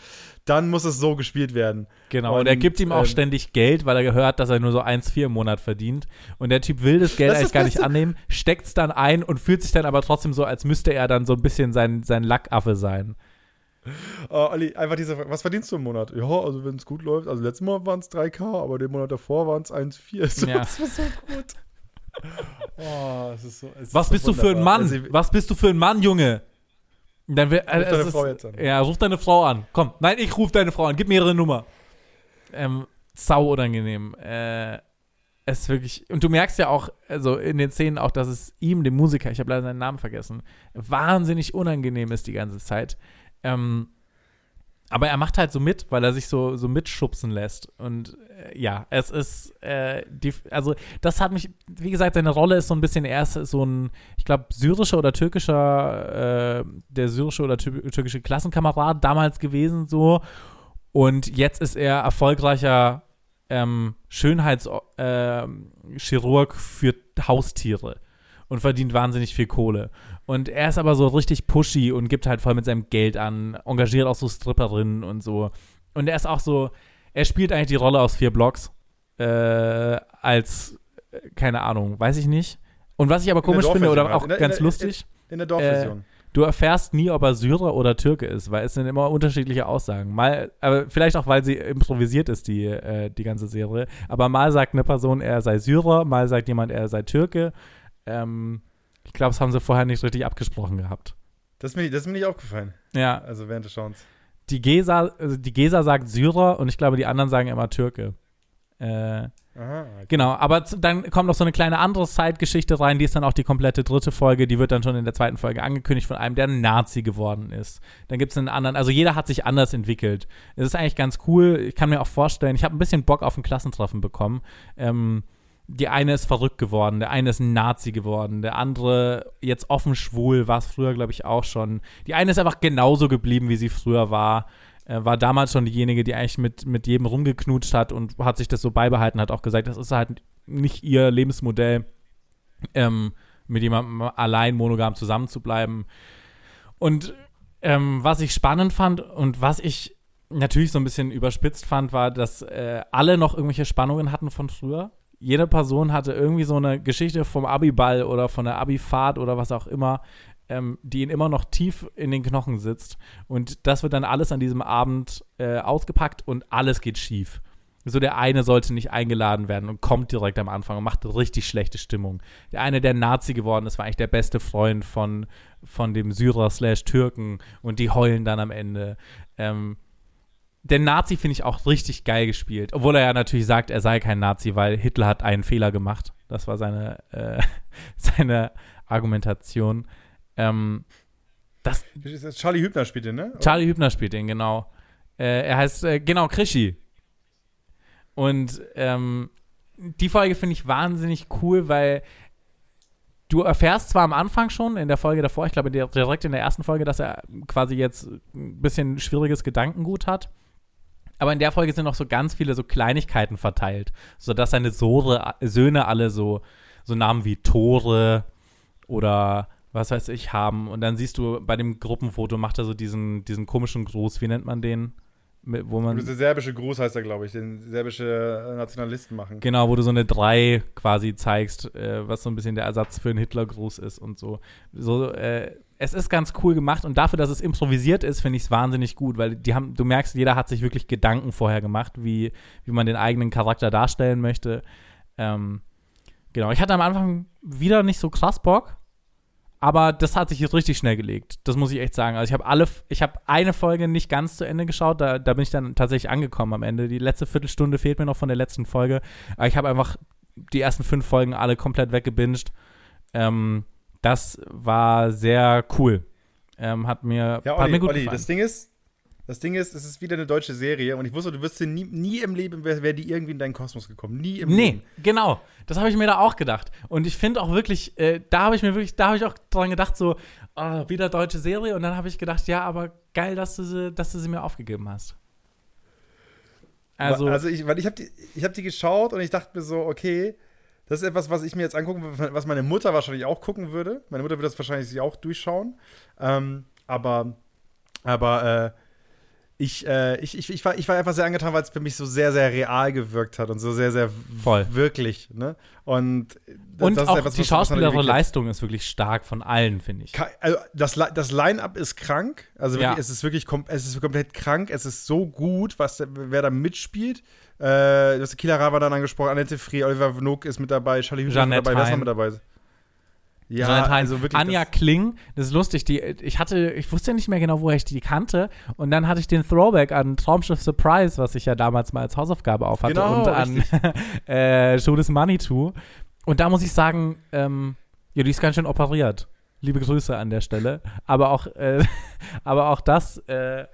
dann muss es so gespielt werden. Genau, und, er gibt ihm auch ähm, ständig Geld, weil er gehört, dass er nur so 1,4 im Monat verdient. Und der Typ will das Geld Das eigentlich gar nicht annehmen, steckt es dann ein und fühlt sich dann aber trotzdem so, als müsste er dann so ein bisschen sein, sein Lackaffe sein. Oh, Olli, einfach diese Frage, was verdienst du im Monat? Ja, also wenn es gut läuft, also letztes Monat waren es 3K, aber den Monat davor waren es 1,4. So, Ja. Das war so gut. Oh, es ist so, es ist Was so bist du für ein. Mann? Also, Was bist du für ein Mann, Junge? Dann will, äh, Ruf deine es Frau ist- jetzt an. Ja, ruf deine Frau an. Komm, nein, ich ruf deine Frau an. Gib mir ihre Nummer. Ähm, sau unangenehm. Äh, es wirklich. Und du merkst ja auch, also in den Szenen auch, dass es ihm, dem Musiker, ich habe leider seinen Namen vergessen, wahnsinnig unangenehm ist die ganze Zeit. Ähm, aber er macht halt so mit, weil er sich so, so mitschubsen lässt. Und äh, ja, es ist, äh, die, also das hat mich, wie gesagt, seine Rolle ist so ein bisschen, er ist so ein, ich glaube, syrischer oder türkischer, äh, der syrische oder tür türkische Klassenkamerad damals gewesen, so. Und jetzt ist er erfolgreicher ähm, Schönheitschirurg ähm, Chirurg für Haustiere und verdient wahnsinnig viel Kohle. Und er ist aber so richtig pushy und gibt halt voll mit seinem Geld an, engagiert auch so Stripperinnen und so. Und er ist auch so, er spielt eigentlich die Rolle aus vier Blocks äh, als, äh, keine Ahnung, weiß ich nicht. Und was ich aber In komisch finde oder auch. In ganz in lustig, In der Dorfversion. Du erfährst nie, ob er Syrer oder Türke ist, weil es sind immer unterschiedliche Aussagen. Mal, aber vielleicht auch, weil sie improvisiert ist, die, äh, die ganze Serie. Aber mal sagt eine Person, er sei Syrer, mal sagt jemand, er sei Türke. Ähm, ich glaube, das haben sie vorher nicht richtig abgesprochen gehabt. das, ist mir, das ist mir nicht aufgefallen. Ja, Also während des Schauens. die Gesa, also die Gesa sagt Syrer und ich glaube, die anderen sagen immer Türke. Äh, Okay. Genau, aber dann kommt noch so eine kleine andere Side-Geschichte rein, die ist dann auch die komplette dritte Folge, die wird dann schon in der zweiten Folge angekündigt von einem, der ein Nazi geworden ist. Dann gibt es einen anderen, also jeder hat sich anders entwickelt. Es ist eigentlich ganz cool, ich kann mir auch vorstellen, ich habe ein bisschen Bock auf ein Klassentreffen bekommen. Ähm, die eine ist verrückt geworden, der eine ist ein Nazi geworden, der andere jetzt offen schwul, war es früher, glaube ich, auch schon. Die eine ist einfach genauso geblieben, wie sie früher war äh, war damals schon diejenige, die eigentlich mit, mit jedem rumgeknutscht hat und hat sich das so beibehalten, hat auch gesagt, das ist halt nicht ihr Lebensmodell, ähm, mit jemandem allein monogam zusammenzubleiben. Und ähm, was ich spannend fand und was ich natürlich so ein bisschen überspitzt fand, war, dass äh, alle noch irgendwelche Spannungen hatten von früher. Jede Person hatte irgendwie so eine Geschichte vom Abiball oder von der Abifahrt oder was auch immer, ähm, die ihn immer noch tief in den Knochen sitzt. Und das wird dann alles an diesem Abend äh, ausgepackt und alles geht schief. So der eine sollte nicht eingeladen werden und kommt direkt am Anfang und macht richtig schlechte Stimmung. Der eine, der Nazi geworden ist, war eigentlich der beste Freund von, von dem Syrer slash Türken und die heulen dann am Ende. Ähm, der Nazi finde ich auch richtig geil gespielt, obwohl er ja natürlich sagt, er sei kein Nazi, weil Hitler hat einen Fehler gemacht. Das war seine, äh, seine Argumentation. Ähm, das, Charlie Hübner spielt den, ne? Charlie Hübner spielt den, genau. Äh, er heißt, äh, genau, Krischi. Und ähm, die Folge finde ich wahnsinnig cool, weil du erfährst zwar am Anfang schon, in der Folge davor, ich glaube direkt in der ersten Folge, dass er quasi jetzt ein bisschen schwieriges Gedankengut hat. Aber in der Folge sind noch so ganz viele so Kleinigkeiten verteilt, sodass seine Sohre, Söhne alle so, so Namen wie Tore oder was weiß ich haben. Und dann siehst du bei dem Gruppenfoto macht er so diesen, diesen komischen Gruß, wie nennt man den? Wo man, Der serbische Gruß heißt er, glaube ich, den serbische äh, Nationalisten machen. Genau, wo du so eine 3 quasi zeigst, äh, was so ein bisschen der Ersatz für einen Hitlergruß ist und so. So, äh, es ist ganz cool gemacht und dafür, dass es improvisiert ist, finde ich es wahnsinnig gut, weil die haben, du merkst, jeder hat sich wirklich Gedanken vorher gemacht, wie, wie man den eigenen Charakter darstellen möchte. Ähm, genau, ich hatte am Anfang wieder nicht so krass Bock, aber das hat sich jetzt richtig schnell gelegt. Das muss ich echt sagen. Also ich habe alle, ich habe eine Folge nicht ganz zu Ende geschaut, da, da bin ich dann tatsächlich angekommen am Ende. Die letzte Viertelstunde fehlt mir noch von der letzten Folge. Aber ich habe einfach die ersten fünf Folgen alle komplett weggebinged. Ähm, das war sehr cool. Ähm, hat mir, Ja, hat Olli, mir gut Olli gefallen. das Ding ist, das Ding ist, es ist wieder eine deutsche Serie und ich wusste, du wirst nie, nie im Leben, wäre wär die irgendwie in deinen Kosmos gekommen. Nie im Nee, Leben. genau. Das habe ich mir da auch gedacht. Und ich finde auch wirklich, äh, da habe ich mir wirklich, da habe ich auch dran gedacht, so, ah, wieder deutsche Serie. Und dann habe ich gedacht, ja, aber geil, dass du sie, dass du sie mir aufgegeben hast. Also, also ich, weil ich habe die, ich hab die geschaut und ich dachte mir so, okay, das ist etwas, was ich mir jetzt angucken würde, was meine Mutter wahrscheinlich auch gucken würde. Meine Mutter würde das wahrscheinlich sich auch durchschauen. Ähm, aber, aber äh, ich, äh, ich, ich, ich, war, ich war einfach sehr angetan, weil es für mich so sehr, sehr real gewirkt hat und so sehr, sehr Voll. wirklich. Ne? Und, und auch etwas, die schauspielerische Leistung ist wirklich stark von allen, finde ich. Also das, das Line-Up ist krank. Also wirklich, Ja. es ist wirklich es ist komplett krank. Es ist so gut, was wer da mitspielt. Äh, du hast Kila Ravadan angesprochen, Annette Free, Oliver Vnuk ist mit dabei, Charlie Hübner ist mit dabei, wer ist noch mit dabei? Ja, Jonathan, also wirklich. Anja Kling, das ist lustig, die, ich hatte, ich wusste nicht mehr genau, woher ich die kannte und dann hatte ich den Throwback an Traumschiff Surprise, was ich ja damals mal als Hausaufgabe aufhatte Genau, und an äh, Show des Manitou und da muss ich sagen, ähm, ja, die ist ganz schön operiert. Liebe Grüße an der Stelle. Aber auch, äh, aber auch das, äh,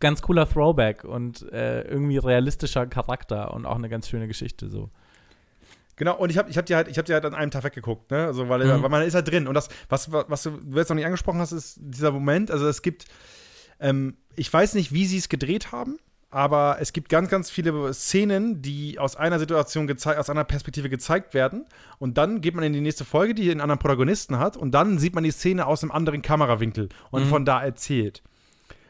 ganz cooler Throwback und äh, irgendwie realistischer Charakter und auch eine ganz schöne Geschichte so. Genau, und ich habe ich hab die, halt, ich hab die halt an einem Tag weggeguckt, ne? Also, weil, Mhm. weil man ist halt drin. Und das, was, was du jetzt noch nicht angesprochen hast, ist dieser Moment. Also, es gibt, ähm, ich weiß nicht, wie sie es gedreht haben, aber es gibt ganz, ganz viele Szenen, die aus einer Situation gezeigt, aus einer Perspektive gezeigt werden. Und dann geht man in die nächste Folge, die einen anderen Protagonisten hat, und dann sieht man die Szene aus einem anderen Kamerawinkel und Mhm. von da erzählt.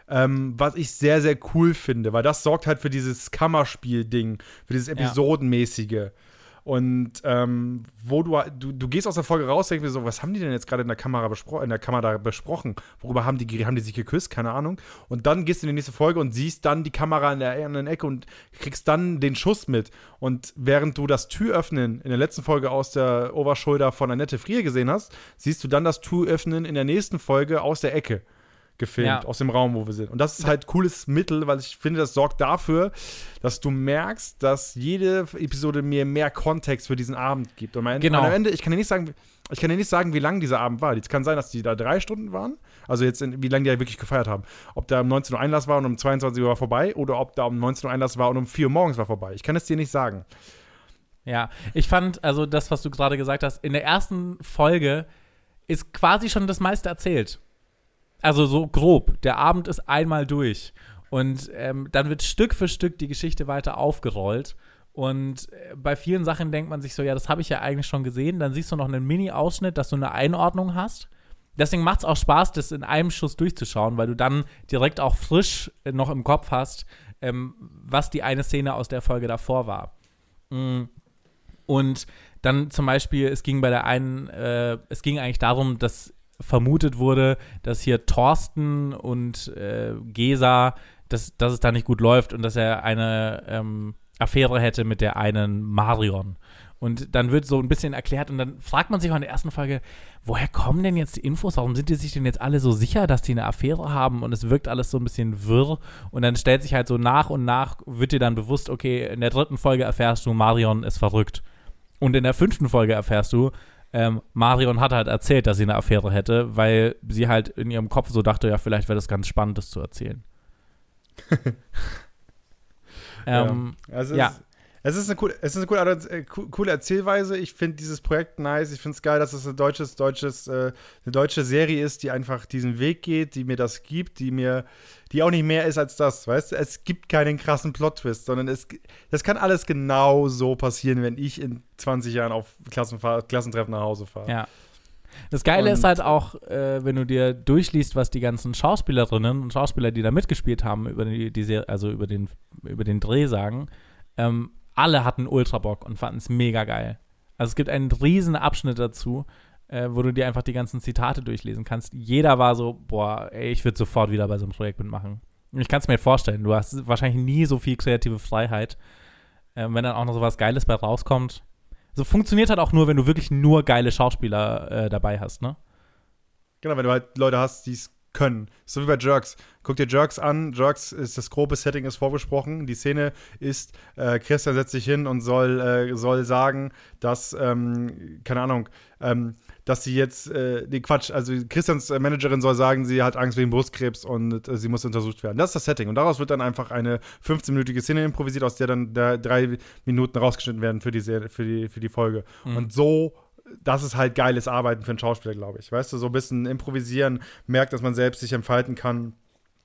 Ähm, was ich sehr, sehr cool finde, weil das sorgt halt für dieses Kammerspiel-Ding, für dieses Episodenmäßige. Und ähm, wo du, du, du gehst aus der Folge raus, denkst dir so, was haben die denn jetzt gerade in der Kamera besprochen, in der Kamera besprochen? Worüber haben die, haben die sich geküsst? Keine Ahnung. Und dann gehst du in die nächste Folge und siehst dann die Kamera in der anderen Ecke und kriegst dann den Schuss mit. Und während du das Türöffnen in der letzten Folge aus der Oberschulter von Annette Frier gesehen hast, siehst du dann das Türöffnen in der nächsten Folge aus der Ecke gefilmt, Ja. aus dem Raum, wo wir sind. Und das ist halt cooles Mittel, weil ich finde, das sorgt dafür, dass du merkst, dass jede Episode mir mehr Kontext für diesen Abend gibt. Und am, Genau. am Ende, ich kann dir nicht sagen, ich kann dir nicht sagen, wie lang dieser Abend war. Es kann sein, dass die da drei Stunden waren. Also jetzt, in, wie lange die da wirklich gefeiert haben. Ob da um 19 Uhr Einlass war und um 22 Uhr war vorbei oder ob da um 19 Uhr Einlass war und um 4 Uhr morgens war vorbei. Ich kann es dir nicht sagen. Ja, ich fand, also das, was du gerade gesagt hast, in der ersten Folge ist quasi schon das meiste erzählt. Also so grob. Der Abend ist einmal durch. Und ähm, dann wird Stück für Stück die Geschichte weiter aufgerollt. Und äh, bei vielen Sachen denkt man sich so, ja, das habe ich ja eigentlich schon gesehen. Dann siehst du noch einen Mini-Ausschnitt, dass du eine Einordnung hast. Deswegen macht es auch Spaß, das in einem Schuss durchzuschauen, weil du dann direkt auch frisch äh, noch im Kopf hast, ähm, was die eine Szene aus der Folge davor war. Mm. Und dann zum Beispiel, es ging bei der einen, äh, es ging eigentlich darum, dass vermutet wurde, dass hier Thorsten und äh, Gesa, dass, dass es da nicht gut läuft und dass er eine ähm, Affäre hätte mit der einen Marion. Und dann wird so ein bisschen erklärt und dann fragt man sich auch in der ersten Folge, woher kommen denn jetzt die Infos? Warum sind die sich denn jetzt alle so sicher, dass die eine Affäre haben? Und es wirkt alles so ein bisschen wirr. Und dann stellt sich halt so nach und nach, wird dir dann bewusst, okay, in der dritten Folge erfährst du, Marion ist verrückt. Und in der fünften Folge erfährst du, ähm, Marion hat halt erzählt, dass sie eine Affäre hätte, weil sie halt in ihrem Kopf so dachte, ja, vielleicht wäre das ganz spannend, das zu erzählen. ähm, ja. Also ja. Es, es ist eine coole, es ist eine coole, äh, co- coole Erzählweise. Ich finde dieses Projekt nice. Ich finde es geil, dass es ein deutsches, deutsches, äh, eine deutsche Serie ist, die einfach diesen Weg geht, die mir das gibt, die mir, die auch nicht mehr ist als das. Weißt du, es gibt keinen krassen Plot-Twist, sondern es, das kann alles genau so passieren, wenn ich in 20 Jahren auf Klassenfahr Klassentreffen nach Hause fahre. Ja. Das Geile Und- ist halt auch, äh, wenn du dir durchliest, was die ganzen Schauspielerinnen und Schauspieler, die da mitgespielt haben, über die, die Serie, also über den, über den Dreh sagen, ähm, alle hatten ultra Bock und fanden es mega geil. Also es gibt einen riesen Abschnitt dazu, äh, wo du dir einfach die ganzen Zitate durchlesen kannst. Jeder war so, boah, ey, ich würde sofort wieder bei so einem Projekt mitmachen. Ich kann es mir vorstellen, du hast wahrscheinlich nie so viel kreative Freiheit. Ähm, wenn dann auch noch so was Geiles bei rauskommt. So funktioniert halt auch nur, wenn du wirklich nur geile Schauspieler äh, dabei hast, ne? Genau, wenn du halt Leute hast, die es können. So wie bei Jerks. Guck dir Jerks an. Jerks ist das grobe Setting ist vorbesprochen. Die Szene ist, äh, Christian setzt sich hin und soll, äh, soll sagen, dass, ähm, keine Ahnung, ähm, dass sie jetzt, äh, nee, Quatsch, also Christians äh, Managerin soll sagen, sie hat Angst wegen Brustkrebs und äh, sie muss untersucht werden. Das ist das Setting. Und daraus wird dann einfach eine 15-minütige Szene improvisiert, aus der dann da drei Minuten rausgeschnitten werden für die, Serie, für die, für die Folge. Und so das ist halt geiles Arbeiten für einen Schauspieler, glaube ich. Weißt du, so ein bisschen improvisieren, merkt, dass man selbst sich entfalten kann.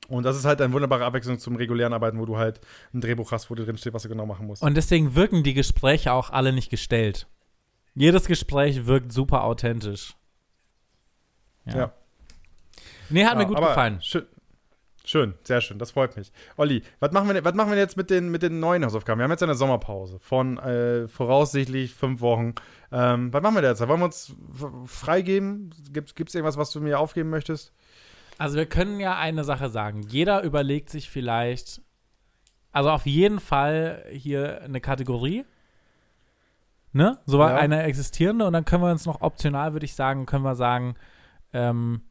Und das ist halt eine wunderbare Abwechslung zum regulären Arbeiten, wo du halt ein Drehbuch hast, wo drin steht, was du genau machen musst. Und deswegen wirken die Gespräche auch alle nicht gestellt. Jedes Gespräch wirkt super authentisch. Ja. Nee, hat mir Ja, gut aber gefallen. Schön, schön, sehr schön, das freut mich. Olli, was machen wir, denn- was machen wir jetzt mit den, mit den neuen Hausaufgaben? Wir haben jetzt eine Sommerpause von äh, voraussichtlich fünf Wochen. Ähm, was machen wir jetzt? Wollen wir uns freigeben? Gibt es irgendwas, was du mir aufgeben möchtest? Also wir können ja eine Sache sagen. Jeder überlegt sich vielleicht, also auf jeden Fall hier eine Kategorie. Ne? So war Ja. eine existierende und dann können wir uns noch optional, würde ich sagen, können wir sagen, ähm,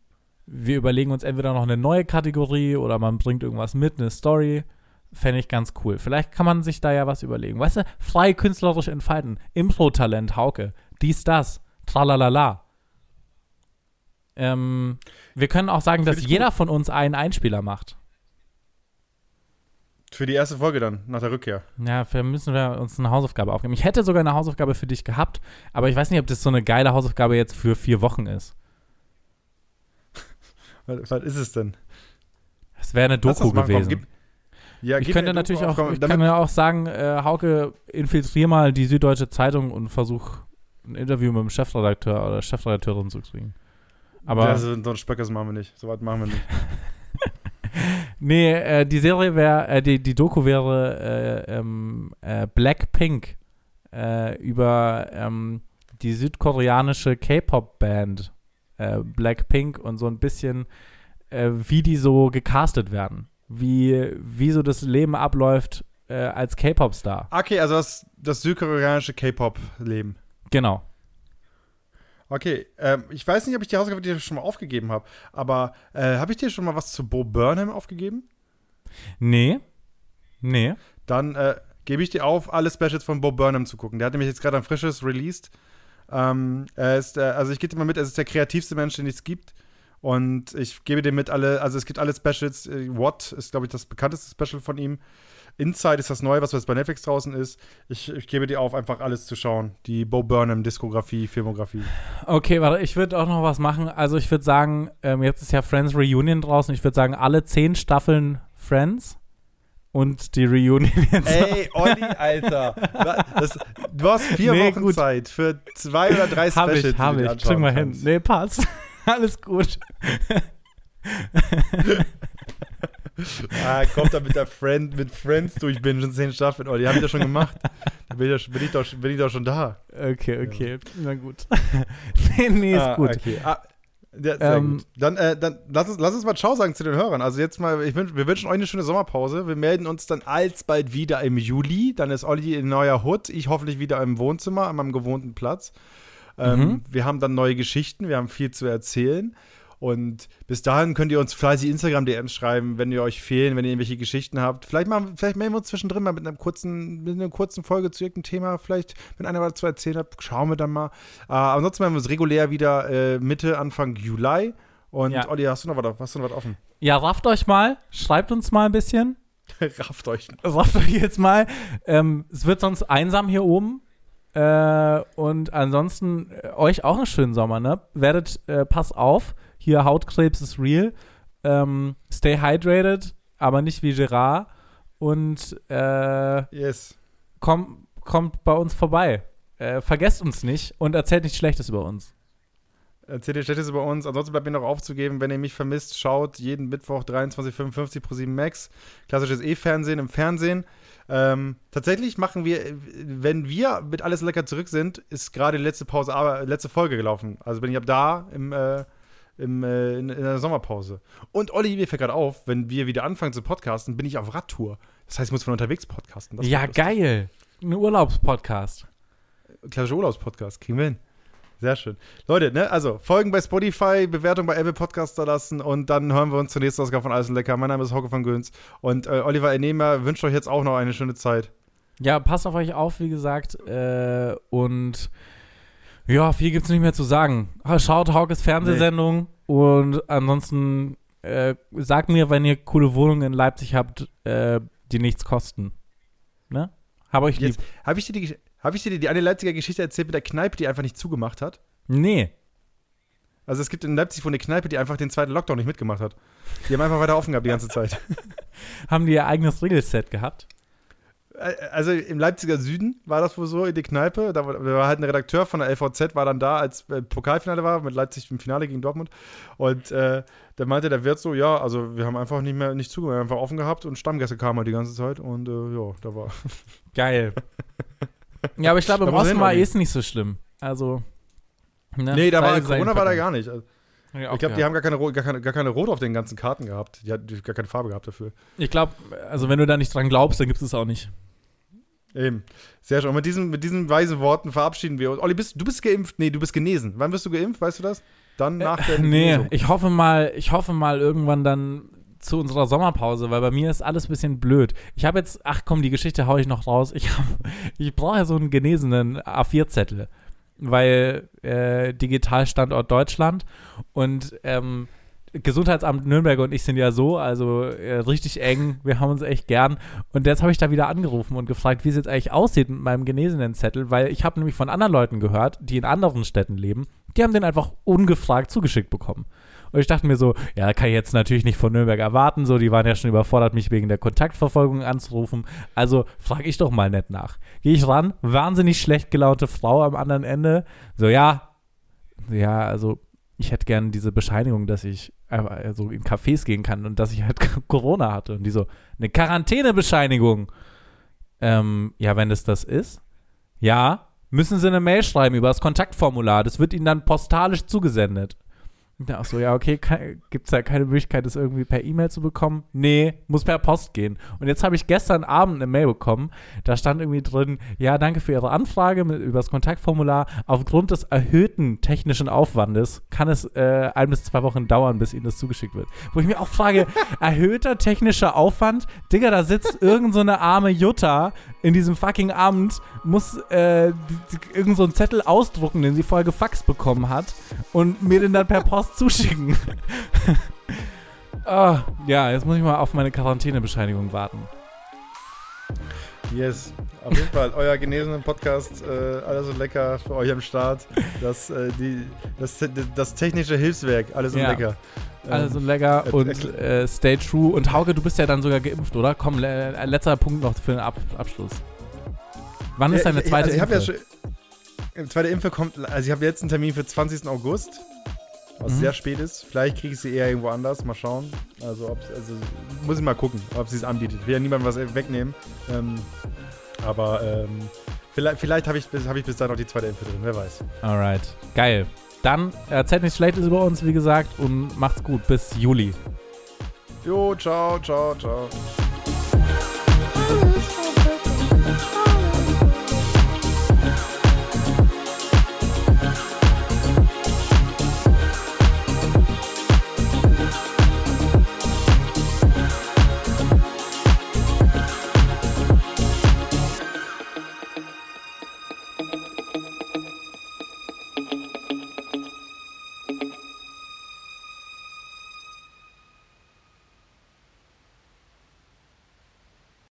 wir überlegen uns entweder noch eine neue Kategorie oder man bringt irgendwas mit, eine Story. Fände ich ganz cool. Vielleicht kann man sich da ja was überlegen. Weißt du, frei künstlerisch entfalten. Impro-Talent, Hauke. Dies, das. Tralalala. Ähm, wir können auch sagen, dass Find ich jeder von uns einen Einspieler macht. Für die erste Folge dann, nach der Rückkehr. Ja, für müssen wir uns eine Hausaufgabe aufgeben. Ich hätte sogar eine Hausaufgabe für dich gehabt, aber ich weiß nicht, ob das so eine geile Hausaufgabe jetzt für vier Wochen ist. Was, was ist es denn? Es wäre eine Doku machen, komm, gewesen. gib- ja, ich könnte natürlich Doku auch, auf, komm, ich kann ja auch sagen, äh, Hauke, infiltrier mal die Süddeutsche Zeitung und versuch ein Interview mit dem Chefredakteur oder Chefredakteurin zu kriegen. Aber Ja, so, so ein Spöckers machen wir nicht. So was machen wir nicht. nee, äh, die Serie wäre, äh, die, die Doku wäre äh, ähm, äh, Blackpink äh, über ähm, die südkoreanische K-Pop-Band äh, Blackpink und so ein bisschen, wie die so gecastet werden. Wie, wie so das Leben abläuft als K-Pop-Star. Okay, also das, das südkoreanische K-Pop-Leben. Genau. Okay, ähm, ich weiß nicht, ob ich die Hausaufgabe dir schon mal aufgegeben habe, aber äh, habe ich dir schon mal was zu Bo Burnham aufgegeben? Nee. Nee. Dann äh, gebe ich dir auf, alle Specials von Bo Burnham zu gucken. Der hat nämlich jetzt gerade ein frisches released. Ähm, er ist, äh, also ich dir mal mit, er ist der kreativste Mensch, den es gibt. Und ich gebe dir mit alle, also es gibt alle Specials. Äh, What ist, glaube ich, das bekannteste Special von ihm. Inside ist das neue, was jetzt bei Netflix draußen ist. Ich, ich gebe dir auf, einfach alles zu schauen. Die Bo Burnham Diskografie, Filmografie. Okay, warte, ich würde auch noch was machen. Also ich würde sagen, ähm, jetzt ist ja Friends Reunion draußen. Ich würde sagen, alle zehn Staffeln Friends und die Reunion jetzt. Ey, Olli, Alter. Das, du hast vier Nee, Wochen gut. Zeit für zwei oder drei Hab Specials. ich, hab du dir ich. Kriegen wir hin. Nee, passt. Alles gut. Ah, kommt da mit der Friend, mit Friends durchbingen, zehn Staffeln. Oh, die haben ich ja schon gemacht. Da bin ich, doch- bin, ich doch, bin ich doch schon da. Okay, okay. Na gut. nee, nee, ist ah, gut. Okay. Ah, ja, sehr Ähm, gut. Dann, äh, dann lass, uns, lass uns mal Ciao sagen zu den Hörern. Also jetzt mal, ich wünsch, wir wünschen euch eine schöne Sommerpause. Wir melden uns dann alsbald wieder im Juli. Dann ist Olli in neuer Hut. Ich hoffentlich wieder im Wohnzimmer, an meinem gewohnten Platz. Ähm, Mhm. Wir haben dann neue Geschichten, wir haben viel zu erzählen. Und bis dahin könnt ihr uns fleißig Instagram-DMs schreiben, wenn ihr euch fehlen, wenn ihr irgendwelche Geschichten habt. Vielleicht, mal, vielleicht melden wir uns zwischendrin mal mit, einem kurzen, mit einer kurzen Folge zu irgendeinem Thema. Vielleicht, wenn einer was zu erzählen hat, schauen wir dann mal. Äh, ansonsten werden wir uns regulär wieder äh, Mitte, Anfang Juli. Und Ja. Olli, hast du noch was, hast du noch was offen? Ja, rafft euch mal. Schreibt uns mal ein bisschen. Rafft euch. Rafft euch jetzt mal. Ähm, es wird sonst einsam hier oben. Äh, und ansonsten äh, euch auch einen schönen Sommer, ne? Werdet, äh, pass auf, hier Hautkrebs ist real. Ähm, stay hydrated, aber nicht wie Gerard. Und äh, Yes. komm, kommt bei uns vorbei. Äh, vergesst uns nicht und erzählt nichts Schlechtes über uns. Erzählt ihr Schlechtes über uns. Ansonsten bleibt mir noch aufzugeben, wenn ihr mich vermisst, schaut jeden Mittwoch 23.55 pro 7 Max. Klassisches E-Fernsehen im Fernsehen. Ähm, tatsächlich machen wir, wenn wir mit alles lecker zurück sind, ist gerade die letzte Pause, aber letzte Folge gelaufen. Also bin ich ab da im, äh, im, äh, in, in der Sommerpause. Und Olli, mir fällt gerade auf, wenn wir wieder anfangen zu podcasten, bin ich auf Radtour. Das heißt, ich muss von unterwegs podcasten. Das ja, geil. Ein Urlaubspodcast. Klassischer Urlaubspodcast, kriegen wir hin. Sehr schön. Leute, ne, also Folgen bei Spotify, Bewertung bei Apple Podcast da lassen und dann hören wir uns zur nächsten Ausgabe von Alles und Lecker. Mein Name ist Hauke von Göns und äh, Oliver Ernehmer wünscht euch jetzt auch noch eine schöne Zeit. Ja, passt auf euch auf, wie gesagt. Äh, und ja, viel gibt's nicht mehr zu sagen. Schaut Haukes Fernsehsendung und ansonsten äh, sagt mir, wenn ihr coole Wohnungen in Leipzig habt, äh, die nichts kosten. Ne? Hab euch lieb. Jetzt habe ich dir die, hab ich dir die, eine Leipziger Geschichte erzählt mit der Kneipe, die einfach nicht zugemacht hat. Nee. Also es gibt in Leipzig wohl eine Kneipe, die einfach den zweiten Lockdown nicht mitgemacht hat. Die haben einfach weiter offen gehabt die ganze Zeit. Haben die ihr eigenes Regelset gehabt? Also im Leipziger Süden war das wohl so in die Kneipe. Da war, halt ein Redakteur von der LVZ, war dann da, als äh, Pokalfinale war, mit Leipzig im Finale gegen Dortmund. Und äh, da meinte der Wirt so, ja, also wir haben einfach nicht mehr nicht zugemacht, wir haben einfach offen gehabt und Stammgäste kamen halt die ganze Zeit und äh, ja, da war. Geil. ja, aber ich glaube, im Osten war es nicht so schlimm. Also. Ne? nee, da war sei Corona war da gar nicht. Also, Ja, ich glaube, die haben gar keine, gar, keine, gar keine Rot auf den ganzen Karten gehabt. Die hatten gar keine Farbe gehabt dafür. Ich glaube, also wenn du da nicht dran glaubst, dann gibt es es auch nicht. Eben. Sehr schön. Und mit diesen, mit diesen weisen Worten verabschieden wir uns. Olli, bist, du bist geimpft? Nee, du bist genesen. Wann wirst du geimpft? Weißt du das? Dann nach der Äh, Nee, Genesung. ich hoffe mal, ich hoffe mal irgendwann dann zu unserer Sommerpause, weil bei mir ist alles ein bisschen blöd. Ich habe jetzt, ach komm, die Geschichte haue ich noch raus. Ich, ich brauche ja so einen genesenen A4-Zettel, weil äh, Digitalstandort Deutschland und ähm, Gesundheitsamt Nürnberg und ich sind ja so, also äh, richtig eng. Wir haben uns echt gern. Und jetzt habe ich da wieder angerufen und gefragt, wie es jetzt eigentlich aussieht mit meinem genesenen Zettel, weil ich habe nämlich von anderen Leuten gehört, die in anderen Städten leben, die haben den einfach ungefragt zugeschickt bekommen. Und ich dachte mir so, ja, kann ich jetzt natürlich nicht von Nürnberg erwarten, so, die waren ja schon überfordert, mich wegen der Kontaktverfolgung anzurufen. Also frage ich doch mal nett nach. Gehe ich ran, wahnsinnig schlecht gelaunte Frau am anderen Ende, so, ja, ja, also ich hätte gern diese Bescheinigung, dass ich äh, so in Cafés gehen kann und dass ich halt Corona hatte. Und die so, eine Quarantänebescheinigung. Ähm, ja, wenn es das ist, ja, müssen sie eine Mail schreiben über das Kontaktformular. Das wird ihnen dann postalisch zugesendet. Ja, ach so, ja, okay, gibt es da keine Möglichkeit, das irgendwie per E-Mail zu bekommen? Nee, muss per Post gehen. Und jetzt habe ich gestern Abend eine Mail bekommen, da stand irgendwie drin, ja, danke für Ihre Anfrage mit, über das Kontaktformular. Aufgrund des erhöhten technischen Aufwandes kann es äh, ein bis zwei Wochen dauern, bis Ihnen das zugeschickt wird. Wo ich mir auch frage, erhöhter technischer Aufwand? Digga, da sitzt irgend so eine arme Jutta in diesem fucking Amt, muss äh, irgend so einen Zettel ausdrucken, den sie vorher gefaxt bekommen hat und mir den dann per Post zuschicken. Ah, ja, jetzt muss ich mal auf meine Quarantänebescheinigung warten. Yes. Auf jeden Fall, euer genesenen Podcast, äh, alles so lecker für euch am Start. Das, äh, die, das, das technische Hilfswerk, alles so Ja. lecker. Alles so Ähm, lecker äh, und äh, stay true. Und Hauke, du bist ja dann sogar geimpft, oder? Komm, le äh, letzter Punkt noch für den Ab Abschluss. Wann ist Ja, deine zweite also ich hab ja Impfe? schon, Zweite Impfe kommt, also ich habe jetzt einen Termin für 20. August, was Mhm. sehr spät ist. Vielleicht kriege ich sie eher irgendwo anders, mal schauen. Also, also muss ich mal gucken, ob sie es anbietet. Ich will ja niemandem was wegnehmen. Ähm, aber ähm, vielleicht, vielleicht habe ich, bis- hab ich bis dahin noch die zweite Impfe drin, wer weiß. Alright, geil. Dann erzählt nichts Schlechtes über uns, wie gesagt, und macht's gut. Bis Juli. Jo, ciao, ciao, ciao.